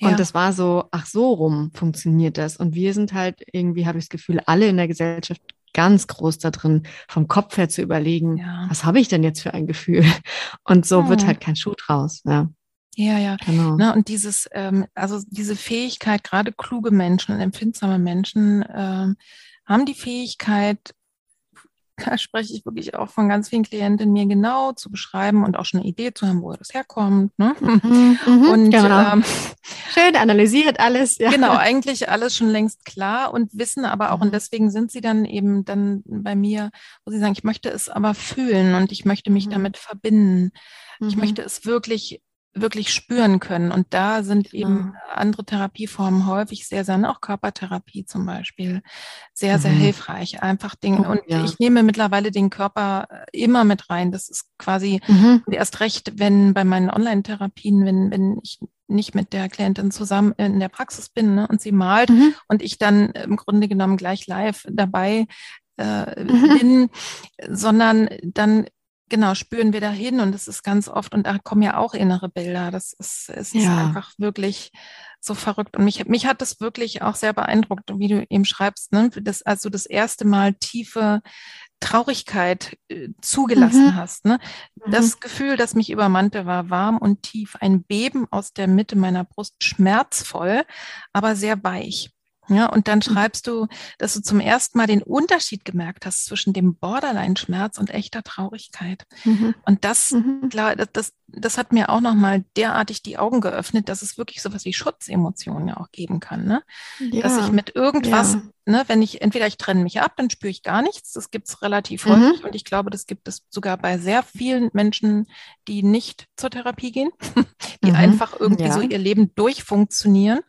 Ja. Und das war so, ach so rum funktioniert das. Und wir sind halt irgendwie, habe ich das Gefühl, alle in der Gesellschaft ganz groß da drin, vom Kopf her zu überlegen, ja. was habe ich denn jetzt für ein Gefühl? Und so ja. wird halt kein Schuh draus. Ja. Ja, ja. Genau. Na, und dieses, ähm, also diese Fähigkeit, gerade kluge Menschen und empfindsame Menschen ähm, haben die Fähigkeit, da spreche ich wirklich auch von ganz vielen Klienten, mir genau zu beschreiben und auch schon eine Idee zu haben, wo das herkommt. Ne? Mhm, mhm und genau. ähm, schön analysiert alles. Ja. Genau, eigentlich alles schon längst klar und wissen aber auch, mhm. und deswegen sind sie dann eben dann bei mir, wo sie sagen, ich möchte es aber fühlen und ich möchte mich mhm. damit verbinden. Ich mhm. möchte es wirklich wirklich spüren können. Und da sind eben andere Therapieformen häufig sehr, sehr, auch Körpertherapie zum Beispiel, sehr, sehr mhm. hilfreich. Einfach Dinge. Oh, und ja. ich nehme mittlerweile den Körper äh, immer mit rein. Das ist quasi mhm. erst recht, wenn bei meinen Online-Therapien, wenn, wenn ich nicht mit der Klientin zusammen in der Praxis bin ne, und sie malt mhm. und ich dann im Grunde genommen gleich live dabei äh, mhm. bin, sondern dann genau, spüren wir dahin und es ist ganz oft, und da kommen ja auch innere Bilder. Das ist, es ja. ist einfach wirklich so verrückt. Und mich, mich hat das wirklich auch sehr beeindruckt, wie du eben schreibst, ne? Das, als du das erste Mal tiefe Traurigkeit äh, zugelassen mhm. hast. Ne? Mhm. Das Gefühl, das mich übermannte, war warm und tief, ein Beben aus der Mitte meiner Brust, schmerzvoll, aber sehr weich. Ja, und dann schreibst du, dass du zum ersten Mal den Unterschied gemerkt hast zwischen dem Borderline-Schmerz und echter Traurigkeit. Mhm. Und das, mhm. klar, das, das, das hat mir auch nochmal derartig die Augen geöffnet, dass es wirklich sowas wie Schutzemotionen ja auch geben kann. Ne? Ja. Dass ich mit irgendwas, ja. ne, wenn ich, entweder ich trenne mich ab, dann spüre ich gar nichts. Das gibt es relativ mhm. häufig. Und ich glaube, das gibt es sogar bei sehr vielen Menschen, die nicht zur Therapie gehen, die mhm. einfach irgendwie ja. so ihr Leben durchfunktionieren.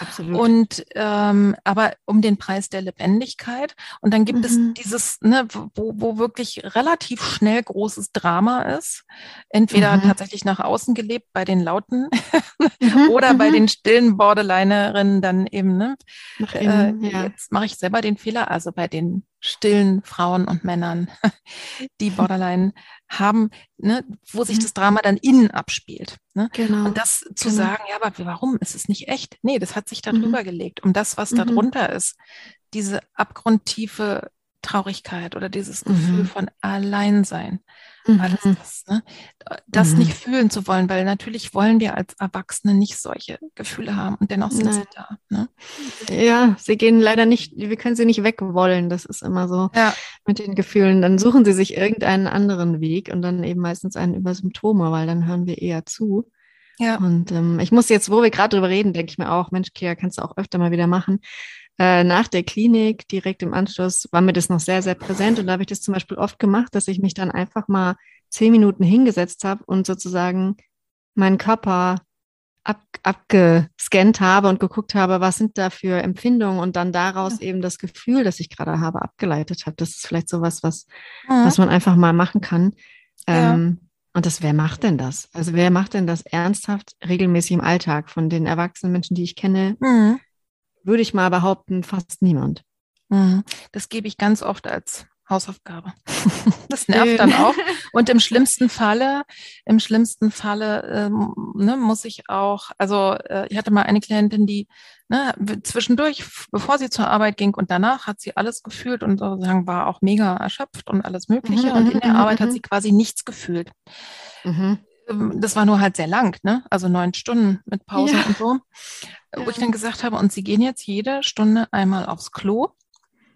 Absolut. Und ähm, aber um den Preis der Lebendigkeit. Und dann gibt mhm. es dieses, ne, wo, wo wirklich relativ schnell großes Drama ist. Entweder mhm. tatsächlich nach außen gelebt bei den Lauten mhm. oder bei mhm. den stillen Borderlinerinnen dann eben, ne? Äh, ja. Jetzt mache ich selber den Fehler, also bei den stillen Frauen und Männern, die Borderline haben, ne, wo sich mhm. das Drama dann innen abspielt. Ne? Genau. Und das zu genau. sagen, ja, aber warum ist es nicht echt? Nee, das hat sich da drüber mhm. gelegt. Um das, was mhm. da drunter ist, diese abgrundtiefe Traurigkeit oder dieses Gefühl mhm. von Alleinsein. Mhm. Alles das, ne? das mhm. nicht fühlen zu wollen, weil natürlich wollen wir als Erwachsene nicht solche Gefühle haben und dennoch sind Nein. sie da. Ne? Ja, sie gehen leider nicht, wir können sie nicht wegwollen. Das ist immer so ja. mit den Gefühlen. Dann suchen sie sich irgendeinen anderen Weg und dann eben meistens einen über Symptome, weil dann hören wir eher zu. Ja. Und ähm, ich muss jetzt, wo wir gerade drüber reden, denke ich mir auch, Mensch, Kia, kannst du auch öfter mal wieder machen. Äh, nach der Klinik, direkt im Anschluss, war mir das noch sehr, sehr präsent. Und da habe ich das zum Beispiel oft gemacht, dass ich mich dann einfach mal zehn Minuten hingesetzt habe und sozusagen meinen Körper ab, abgescannt habe und geguckt habe, was sind da für Empfindungen und dann daraus eben das Gefühl, das ich gerade habe, abgeleitet habe. Das ist vielleicht sowas, was, mhm. was man einfach mal machen kann. Ja. Ähm, und das, wer macht denn das? Also wer macht denn das ernsthaft regelmäßig im Alltag von den erwachsenen Menschen, die ich kenne? Mhm würde ich mal behaupten, fast niemand. Mhm. Das gebe ich ganz oft als Hausaufgabe. Das nervt dann auch. Und im schlimmsten Falle, im schlimmsten Falle ähm, ne, muss ich auch, also äh, ich hatte mal eine Klientin, die ne, zwischendurch, bevor sie zur Arbeit ging und danach hat sie alles gefühlt und sozusagen war auch mega erschöpft und alles Mögliche. Mhm, und in der mhm, Arbeit hat mhm. sie quasi nichts gefühlt. Mhm. Ähm, das war nur halt sehr lang, ne? Also neun Stunden mit Pause ja. und so. Wo ich dann gesagt habe, und sie gehen jetzt jede Stunde einmal aufs Klo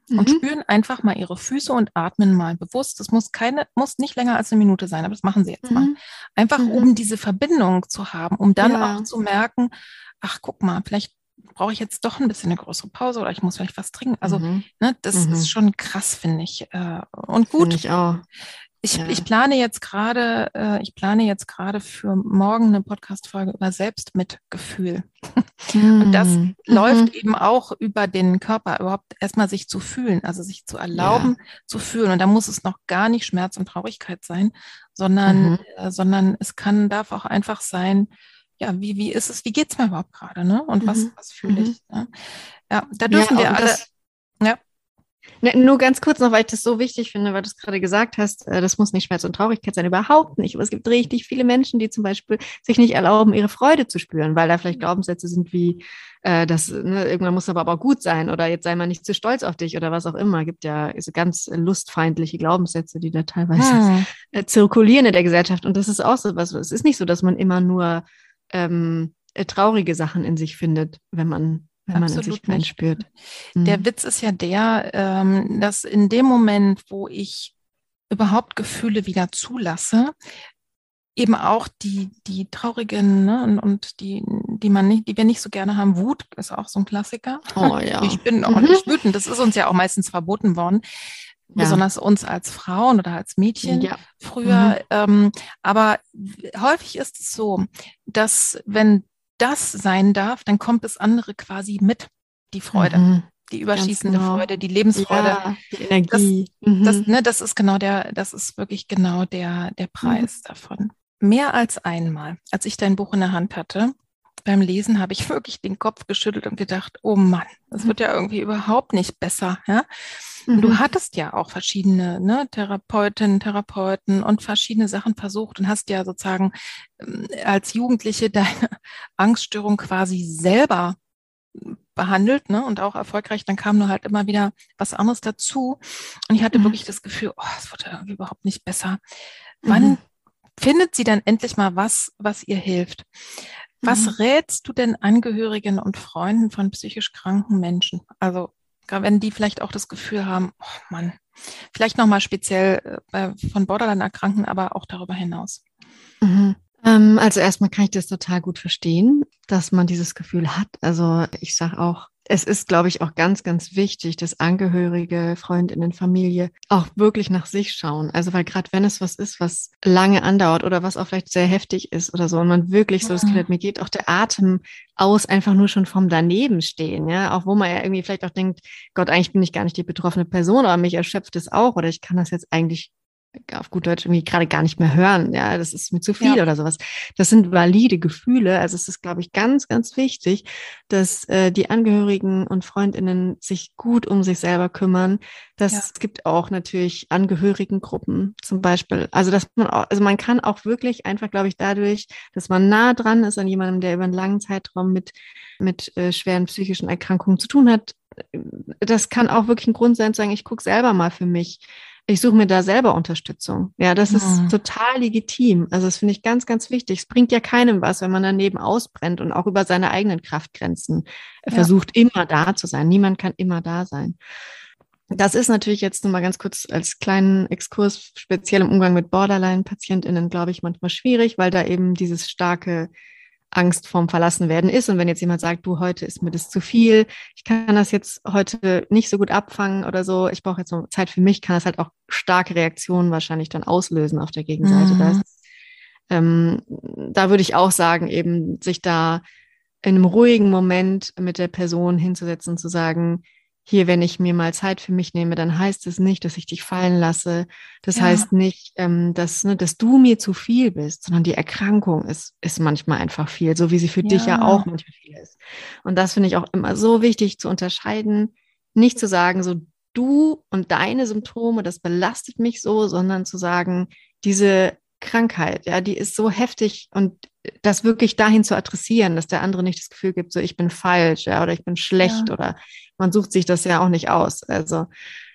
mhm. und spüren einfach mal ihre Füße und atmen mal bewusst. Das muss keine, muss nicht länger als eine Minute sein, aber das machen sie jetzt mhm. mal. Einfach mhm. um diese Verbindung zu haben, um dann ja. auch zu merken, ach guck mal, vielleicht brauche ich jetzt doch ein bisschen eine größere Pause oder ich muss vielleicht was trinken. Also, mhm. ne, das ist mhm. schon krass, finde ich. Äh, und gut. Find ich auch. Ich, ja. ich plane jetzt gerade, äh, ich plane jetzt gerade für morgen eine Podcast-Folge über Selbstmitgefühl. Mm. Und das mhm. läuft eben auch über den Körper, überhaupt erstmal sich zu fühlen, also sich zu erlauben, ja. zu fühlen. Und da muss es noch gar nicht Schmerz und Traurigkeit sein, sondern, mhm. äh, sondern es kann, darf auch einfach sein, ja, wie, wie ist es, wie geht's mir überhaupt gerade, ne? Und was, mhm. was fühle ich? Ne? Ja, da dürfen ja, wir alle. Das. Ne, nur ganz kurz noch, weil ich das so wichtig finde, weil du es gerade gesagt hast, äh, das muss nicht Schmerz und Traurigkeit sein, überhaupt nicht. Aber es gibt richtig viele Menschen, die zum Beispiel sich nicht erlauben, ihre Freude zu spüren, weil da vielleicht Glaubenssätze sind wie, äh, das, ne, irgendwann muss aber aber gut sein oder jetzt sei mal nicht zu stolz auf dich oder was auch immer. Es gibt ja so ganz lustfeindliche Glaubenssätze, die da teilweise hm. äh, zirkulieren in der Gesellschaft. Und das ist auch so was. Es ist nicht so, dass man immer nur ähm, äh, traurige Sachen in sich findet, wenn man wenn man Absolut in sich spürt. Der mhm. Witz ist ja der, ähm, dass in dem Moment, wo ich überhaupt Gefühle wieder zulasse, eben auch die, die traurigen ne, und, und, die, die man nicht, die wir nicht so gerne haben. Wut ist auch so ein Klassiker. Oh ja. Ich bin auch mhm. nicht wütend. Das ist uns ja auch meistens verboten worden. Ja. Besonders uns als Frauen oder als Mädchen ja. früher. Mhm. Ähm, aber häufig ist es so, dass wenn das sein darf, dann kommt das andere quasi mit, die Freude. Mhm. Die überschießende genau. Freude, die Lebensfreude. Ja, die Energie. Das, mhm. das, ne, das ist genau der, das ist wirklich genau der, der Preis mhm. davon. Mehr als einmal, als ich dein Buch in der Hand hatte, beim Lesen habe ich wirklich den Kopf geschüttelt und gedacht, oh Mann, das wird ja irgendwie überhaupt nicht besser. Ja? Mhm. Du hattest ja auch verschiedene ne, Therapeutinnen, Therapeuten und verschiedene Sachen versucht und hast ja sozusagen ähm, als Jugendliche deine Angststörung quasi selber behandelt ne, und auch erfolgreich. Dann kam nur halt immer wieder was anderes dazu. Und ich hatte mhm. wirklich das Gefühl, oh, es wird ja irgendwie überhaupt nicht besser. Wann mhm. findet sie dann endlich mal was, was ihr hilft? Was mhm. rätst du denn Angehörigen und Freunden von psychisch kranken Menschen? Also, wenn die vielleicht auch das Gefühl haben, oh Mann, vielleicht nochmal speziell äh, von Borderline-Erkrankten, aber auch darüber hinaus. Mhm. Ähm, also erstmal kann ich das total gut verstehen, dass man dieses Gefühl hat. Also ich sage auch, es ist, glaube ich, auch ganz, ganz wichtig, dass Angehörige, Freundinnen, Familie auch wirklich nach sich schauen. Also, weil gerade wenn es was ist, was lange andauert oder was auch vielleicht sehr heftig ist oder so und man wirklich so das Gefühl hat, mir geht auch der Atem aus, einfach nur schon vom daneben stehen, ja, auch wo man ja irgendwie vielleicht auch denkt, Gott, eigentlich bin ich gar nicht die betroffene Person, aber mich erschöpft es auch oder ich kann das jetzt eigentlich auf gut Deutsch irgendwie gerade gar nicht mehr hören. Ja, das ist mir zu viel ja. oder sowas. Das sind valide Gefühle. Also es ist, glaube ich, ganz, ganz wichtig, dass äh, die Angehörigen und Freundinnen sich gut um sich selber kümmern. Das ja. es gibt auch natürlich Angehörigengruppen zum Beispiel. Also dass man auch, also man kann auch wirklich einfach, glaube ich, dadurch, dass man nah dran ist an jemandem, der über einen langen Zeitraum mit mit äh, schweren psychischen Erkrankungen zu tun hat, das kann auch wirklich ein Grund sein, zu sagen, ich gucke selber mal für mich ich suche mir da selber Unterstützung. Ja, das ist mhm. total legitim. Also das finde ich ganz, ganz wichtig. Es bringt ja keinem was, wenn man daneben ausbrennt und auch über seine eigenen Kraftgrenzen ja. versucht, immer da zu sein. Niemand kann immer da sein. Das ist natürlich jetzt nur mal ganz kurz als kleinen Exkurs, speziell im Umgang mit Borderline-PatientInnen, glaube ich, manchmal schwierig, weil da eben dieses starke Angst vorm Verlassenwerden ist. Und wenn jetzt jemand sagt, du, heute ist mir das zu viel, ich kann das jetzt heute nicht so gut abfangen oder so, ich brauche jetzt noch Zeit für mich, kann das halt auch starke Reaktionen wahrscheinlich dann auslösen auf der Gegenseite. Mhm. Das, ähm, da würde ich auch sagen, eben sich da in einem ruhigen Moment mit der Person hinzusetzen und zu sagen, hier, wenn ich mir mal Zeit für mich nehme, dann heißt es nicht, dass ich dich fallen lasse. Das ja. heißt nicht, ähm, dass, ne, dass du mir zu viel bist, sondern die Erkrankung ist, ist manchmal einfach viel, so wie sie für ja. dich ja auch manchmal viel ist. Und das finde ich auch immer so wichtig zu unterscheiden, nicht zu sagen, so du und deine Symptome, das belastet mich so, sondern zu sagen, diese Krankheit, ja, die ist so heftig und das wirklich dahin zu adressieren, dass der andere nicht das Gefühl gibt, so ich bin falsch, ja, oder ich bin schlecht ja. oder man sucht sich das ja auch nicht aus. Also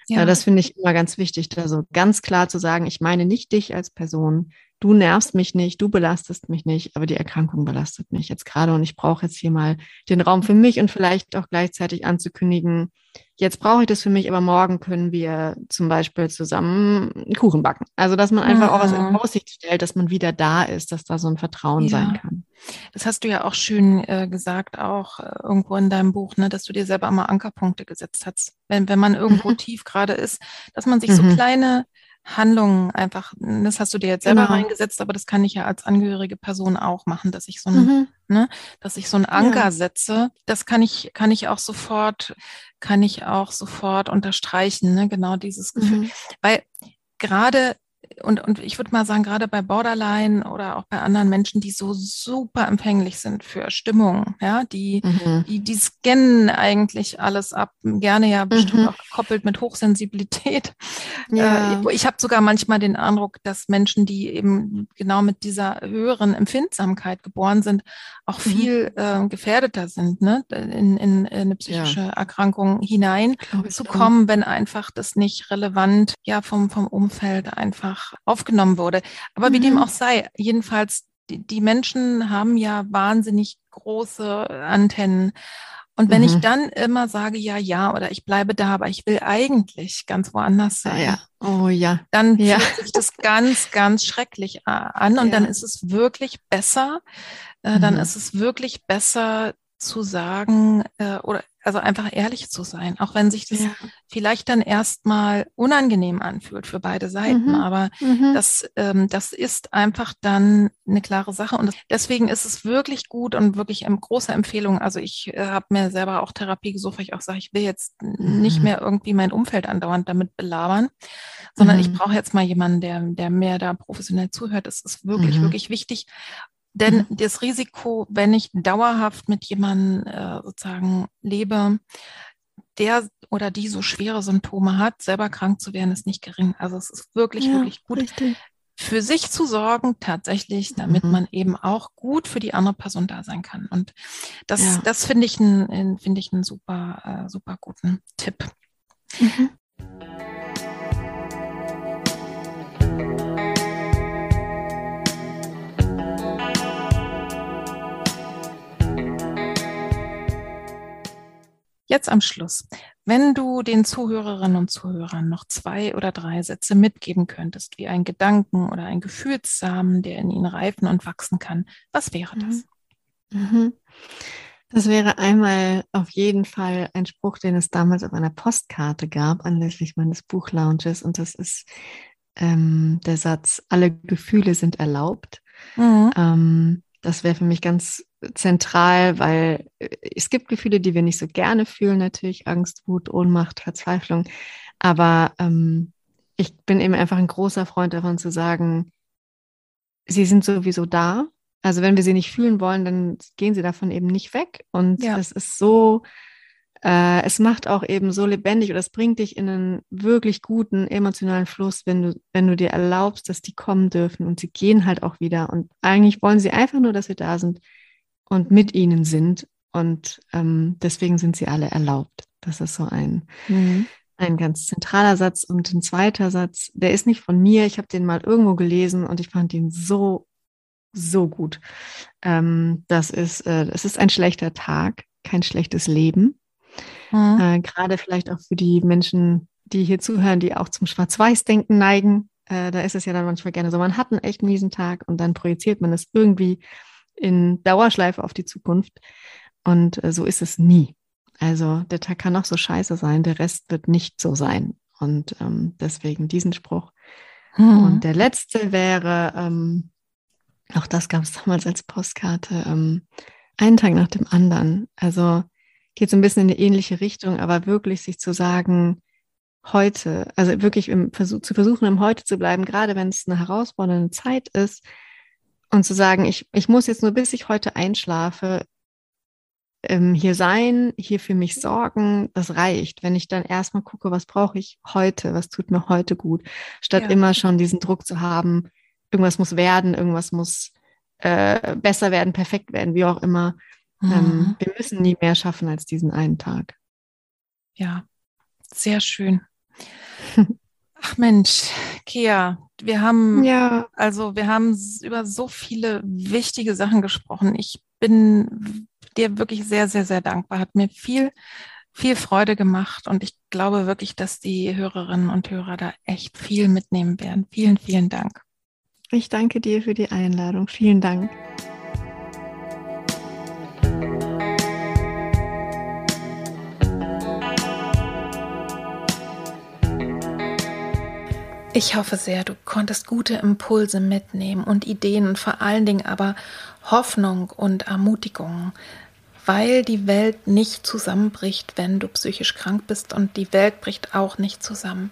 ja. ja das finde ich immer ganz wichtig, da so ganz klar zu sagen, ich meine nicht dich als Person, du nervst mich nicht, du belastest mich nicht, aber die Erkrankung belastet mich jetzt gerade und ich brauche jetzt hier mal den Raum für mich und vielleicht auch gleichzeitig anzukündigen, jetzt brauche ich das für mich, aber morgen können wir zum Beispiel zusammen einen Kuchen backen. Also, dass man einfach mhm. auch was in Aussicht stellt, dass man wieder da ist, dass da so ein Vertrauen ja. sein kann. Das hast du ja auch schön äh, gesagt, auch äh, irgendwo in deinem Buch, ne, dass du dir selber mal Ankerpunkte gesetzt hast. Wenn, wenn man irgendwo mhm. tief gerade ist, dass man sich mhm. so kleine Handlungen einfach, das hast du dir jetzt selber genau. reingesetzt, aber das kann ich ja als angehörige Person auch machen, dass ich so ein, mhm. ne, dass ich so einen Anker ja. setze. Das kann ich, kann ich auch sofort, kann ich auch sofort unterstreichen, ne, genau dieses Gefühl. Mhm. Weil gerade und, und ich würde mal sagen, gerade bei Borderline oder auch bei anderen Menschen, die so super empfänglich sind für Stimmung, ja, die, mhm. die, die scannen eigentlich alles ab, gerne ja bestimmt mhm. auch gekoppelt mit Hochsensibilität. Ja. Äh, ich habe sogar manchmal den Eindruck, dass Menschen, die eben genau mit dieser höheren Empfindsamkeit geboren sind, auch mhm. viel äh, gefährdeter sind, ne, in, in, in eine psychische ja. Erkrankung hineinzukommen, wenn einfach das nicht relevant ja vom, vom Umfeld einfach aufgenommen wurde. Aber mhm. wie dem mhm. auch sei, jedenfalls, die, die Menschen haben ja wahnsinnig große Antennen. Und wenn mhm. ich dann immer sage, ja, ja, oder ich bleibe da, aber ich will eigentlich ganz woanders sein. Ja. Oh ja. Dann ja. fühlt sich das ganz, ganz schrecklich an. Und ja. dann ist es wirklich besser, äh, dann mhm. ist es wirklich besser zu sagen, äh, oder also einfach ehrlich zu sein, auch wenn sich das ja. vielleicht dann erstmal unangenehm anfühlt für beide Seiten. Mhm. Aber mhm. Das, ähm, das ist einfach dann eine klare Sache. Und deswegen ist es wirklich gut und wirklich eine große Empfehlung. Also ich äh, habe mir selber auch Therapie gesucht, weil ich auch sage, ich will jetzt mhm. nicht mehr irgendwie mein Umfeld andauernd damit belabern, sondern ich mhm. brauche jetzt mal jemanden, der, der mir da professionell zuhört. Das ist wirklich, mhm. wirklich wichtig. Denn mhm. das Risiko, wenn ich dauerhaft mit jemandem äh, sozusagen lebe, der oder die so schwere Symptome hat, selber krank zu werden, ist nicht gering. Also es ist wirklich, ja, wirklich gut. Richtig. Für sich zu sorgen, tatsächlich, damit mhm. man eben auch gut für die andere Person da sein kann. Und das, ja. das finde ich einen, finde ich einen super, äh, super guten Tipp. Mhm. Jetzt am Schluss, wenn du den Zuhörerinnen und Zuhörern noch zwei oder drei Sätze mitgeben könntest, wie ein Gedanken oder ein Gefühlssamen, der in ihnen reifen und wachsen kann, was wäre das? Mhm. mhm. Das wäre einmal auf jeden Fall ein Spruch, den es damals auf einer Postkarte gab, anlässlich meines Buchlaunches. Und das ist ähm, der Satz, alle Gefühle sind erlaubt. Mhm. Ähm, das wäre für mich ganz zentral, weil äh, es gibt Gefühle, die wir nicht so gerne fühlen, natürlich Angst, Wut, Ohnmacht, Verzweiflung. Aber ähm, ich bin eben einfach ein großer Freund davon zu sagen, sie sind sowieso da. Also wenn wir sie nicht fühlen wollen, dann gehen sie davon eben nicht weg. Und ja. es ist so äh, es macht auch eben so lebendig oder es bringt dich in einen wirklich guten emotionalen Fluss, wenn du, wenn du dir erlaubst, dass die kommen dürfen und sie gehen halt auch wieder. Und eigentlich wollen sie einfach nur, dass wir da sind und mit ihnen sind. Und ähm, deswegen sind sie alle erlaubt. Das ist so ein, mhm. ein ganz zentraler Satz. Und ein zweiter Satz, der ist nicht von mir. Ich habe den mal irgendwo gelesen und ich fand ihn so, so gut. Ähm, das ist, äh, es ist ein schlechter Tag, kein schlechtes Leben. Mhm. Äh, Gerade vielleicht auch für die Menschen, die hier zuhören, die auch zum Schwarz-Weiß-Denken neigen. Äh, da ist es ja dann manchmal gerne so, man hat einen echt miesen Tag und dann projiziert man es irgendwie in Dauerschleife auf die Zukunft. Und äh, so ist es nie. Also der Tag kann noch so scheiße sein, der Rest wird nicht so sein. Und ähm, deswegen diesen Spruch. Mhm. Und der letzte wäre, ähm, auch das gab es damals als Postkarte, ähm, einen Tag nach dem anderen. Also geht so ein bisschen in eine ähnliche Richtung, aber wirklich sich zu sagen, heute, also wirklich im Versuch, zu versuchen, im Heute zu bleiben, gerade wenn es eine herausfordernde Zeit ist und zu sagen, ich, ich muss jetzt nur bis ich heute einschlafe, ähm, hier sein, hier für mich sorgen, das reicht. Wenn ich dann erstmal gucke, was brauche ich heute, was tut mir heute gut, statt ja. immer schon diesen Druck zu haben, irgendwas muss werden, irgendwas muss äh, besser werden, perfekt werden, wie auch immer. Ähm, mhm. Ähm, wir müssen nie mehr schaffen als diesen einen Tag. Ja, sehr schön. Ach Mensch, Kea, wir haben ja. also wir haben über so viele wichtige Sachen gesprochen. Ich bin dir wirklich sehr, sehr, sehr dankbar. Hat mir viel, viel Freude gemacht und ich glaube wirklich, dass die Hörerinnen und Hörer da echt viel mitnehmen werden. Vielen, vielen Dank. Ich danke dir für die Einladung. Vielen Dank. Ich hoffe sehr, du konntest gute Impulse mitnehmen und Ideen und vor allen Dingen aber Hoffnung und Ermutigung, weil die Welt nicht zusammenbricht, wenn du psychisch krank bist und die Welt bricht auch nicht zusammen,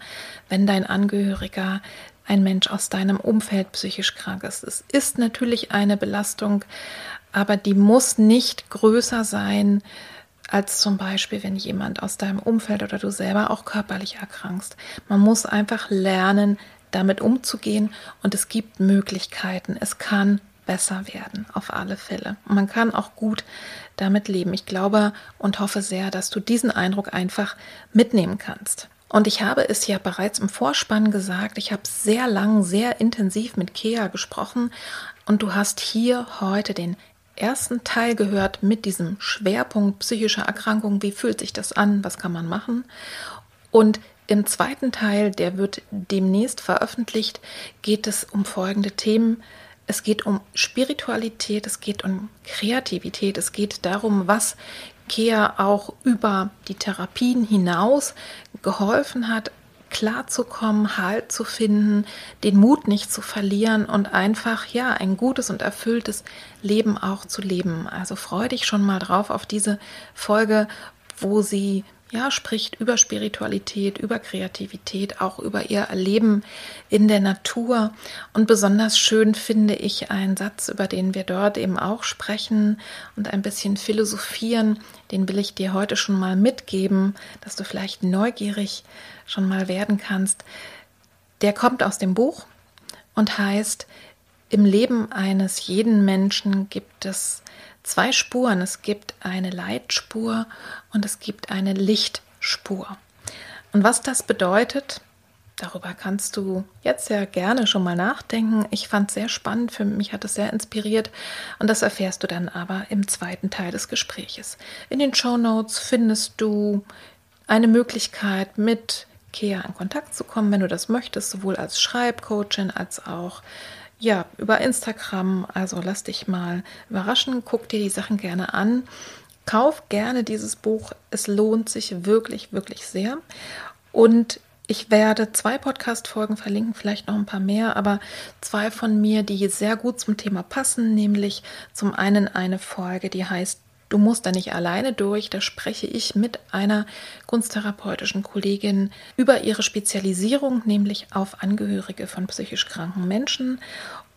wenn dein Angehöriger, ein Mensch aus deinem Umfeld psychisch krank ist. Es ist natürlich eine Belastung, aber die muss nicht größer sein, als zum Beispiel, wenn jemand aus deinem Umfeld oder du selber auch körperlich erkrankst. Man muss einfach lernen, damit umzugehen und es gibt Möglichkeiten. Es kann besser werden, auf alle Fälle. Und man kann auch gut damit leben. Ich glaube und hoffe sehr, dass du diesen Eindruck einfach mitnehmen kannst. Und ich habe es ja bereits im Vorspann gesagt, ich habe sehr lang, sehr intensiv mit Kea gesprochen und du hast hier heute den ersten Teil gehört mit diesem Schwerpunkt psychischer Erkrankungen. Wie fühlt sich das an? Was kann man machen? Und im zweiten Teil, der wird demnächst veröffentlicht, geht es um folgende Themen. Es geht um Spiritualität, es geht um Kreativität, es geht darum, was Kea auch über die Therapien hinaus geholfen hat, klarzukommen, Halt zu finden, den Mut nicht zu verlieren und einfach, ja, ein gutes und erfülltes Leben auch zu leben. Also freu dich schon mal drauf auf diese Folge, wo sie ja, spricht über Spiritualität, über Kreativität, auch über ihr Erleben in der Natur. Und besonders schön finde ich einen Satz, über den wir dort eben auch sprechen und ein bisschen philosophieren. Den will ich dir heute schon mal mitgeben, dass du vielleicht neugierig schon mal werden kannst. Der kommt aus dem Buch und heißt, im Leben eines jeden Menschen gibt es zwei Spuren. Es gibt eine Leitspur und es gibt eine Lichtspur. Und was das bedeutet, Darüber kannst du jetzt ja gerne schon mal nachdenken. Ich fand es sehr spannend, für mich hat es sehr inspiriert und das erfährst du dann aber im zweiten Teil des Gespräches. In den Show Notes findest du eine Möglichkeit, mit Kea in Kontakt zu kommen, wenn du das möchtest, sowohl als Schreibcoachin als auch ja, über Instagram. Also lass dich mal überraschen, guck dir die Sachen gerne an. Kauf gerne dieses Buch. Es lohnt sich wirklich, wirklich sehr. Und ich werde zwei Podcast-Folgen verlinken, vielleicht noch ein paar mehr, aber zwei von mir, die sehr gut zum Thema passen, nämlich zum einen eine Folge, die heißt Du musst da nicht alleine durch. Da spreche ich mit einer kunsttherapeutischen Kollegin über ihre Spezialisierung, nämlich auf Angehörige von psychisch kranken Menschen.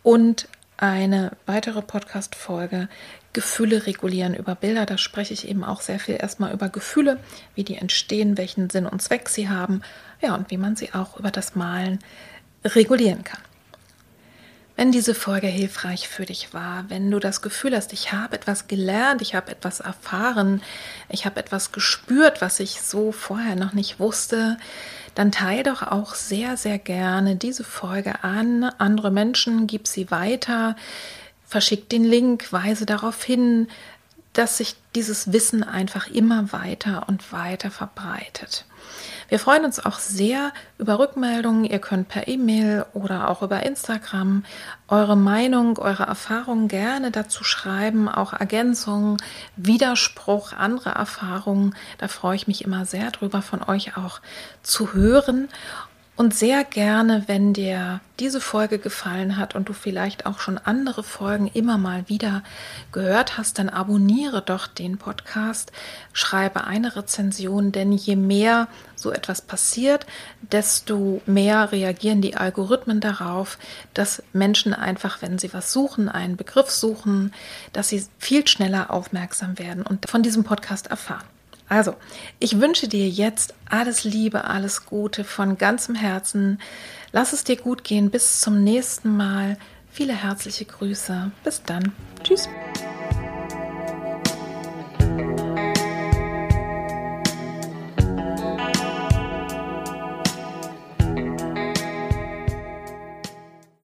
Und eine weitere Podcast-Folge Gefühle regulieren über Bilder. Da spreche ich eben auch sehr viel erstmal über Gefühle, wie die entstehen, welchen Sinn und Zweck sie haben, ja, und wie man sie auch über das Malen regulieren kann. Wenn diese Folge hilfreich für dich war, wenn du das Gefühl hast, ich habe etwas gelernt, ich habe etwas erfahren, ich habe etwas gespürt, was ich so vorher noch nicht wusste, dann teile doch auch sehr, sehr gerne diese Folge an andere Menschen, gib sie weiter, verschick den Link, weise darauf hin, dass sich dieses Wissen einfach immer weiter und weiter verbreitet. Wir freuen uns auch sehr über Rückmeldungen. Ihr könnt per E-Mail oder auch über Instagram eure Meinung, eure Erfahrungen gerne dazu schreiben, auch Ergänzungen, Widerspruch, andere Erfahrungen. Da freue ich mich immer sehr drüber, von euch auch zu hören. Und sehr gerne, wenn dir diese Folge gefallen hat und du vielleicht auch schon andere Folgen immer mal wieder gehört hast, dann abonniere doch den Podcast, schreibe eine Rezension, denn je mehr so etwas passiert, desto mehr reagieren die Algorithmen darauf, dass Menschen einfach, wenn sie was suchen, einen Begriff suchen, dass sie viel schneller aufmerksam werden und von diesem Podcast erfahren. Also, ich wünsche dir jetzt alles Liebe, alles Gute von ganzem Herzen. Lass es dir gut gehen. Bis zum nächsten Mal. Viele herzliche Grüße. Bis dann. Tschüss.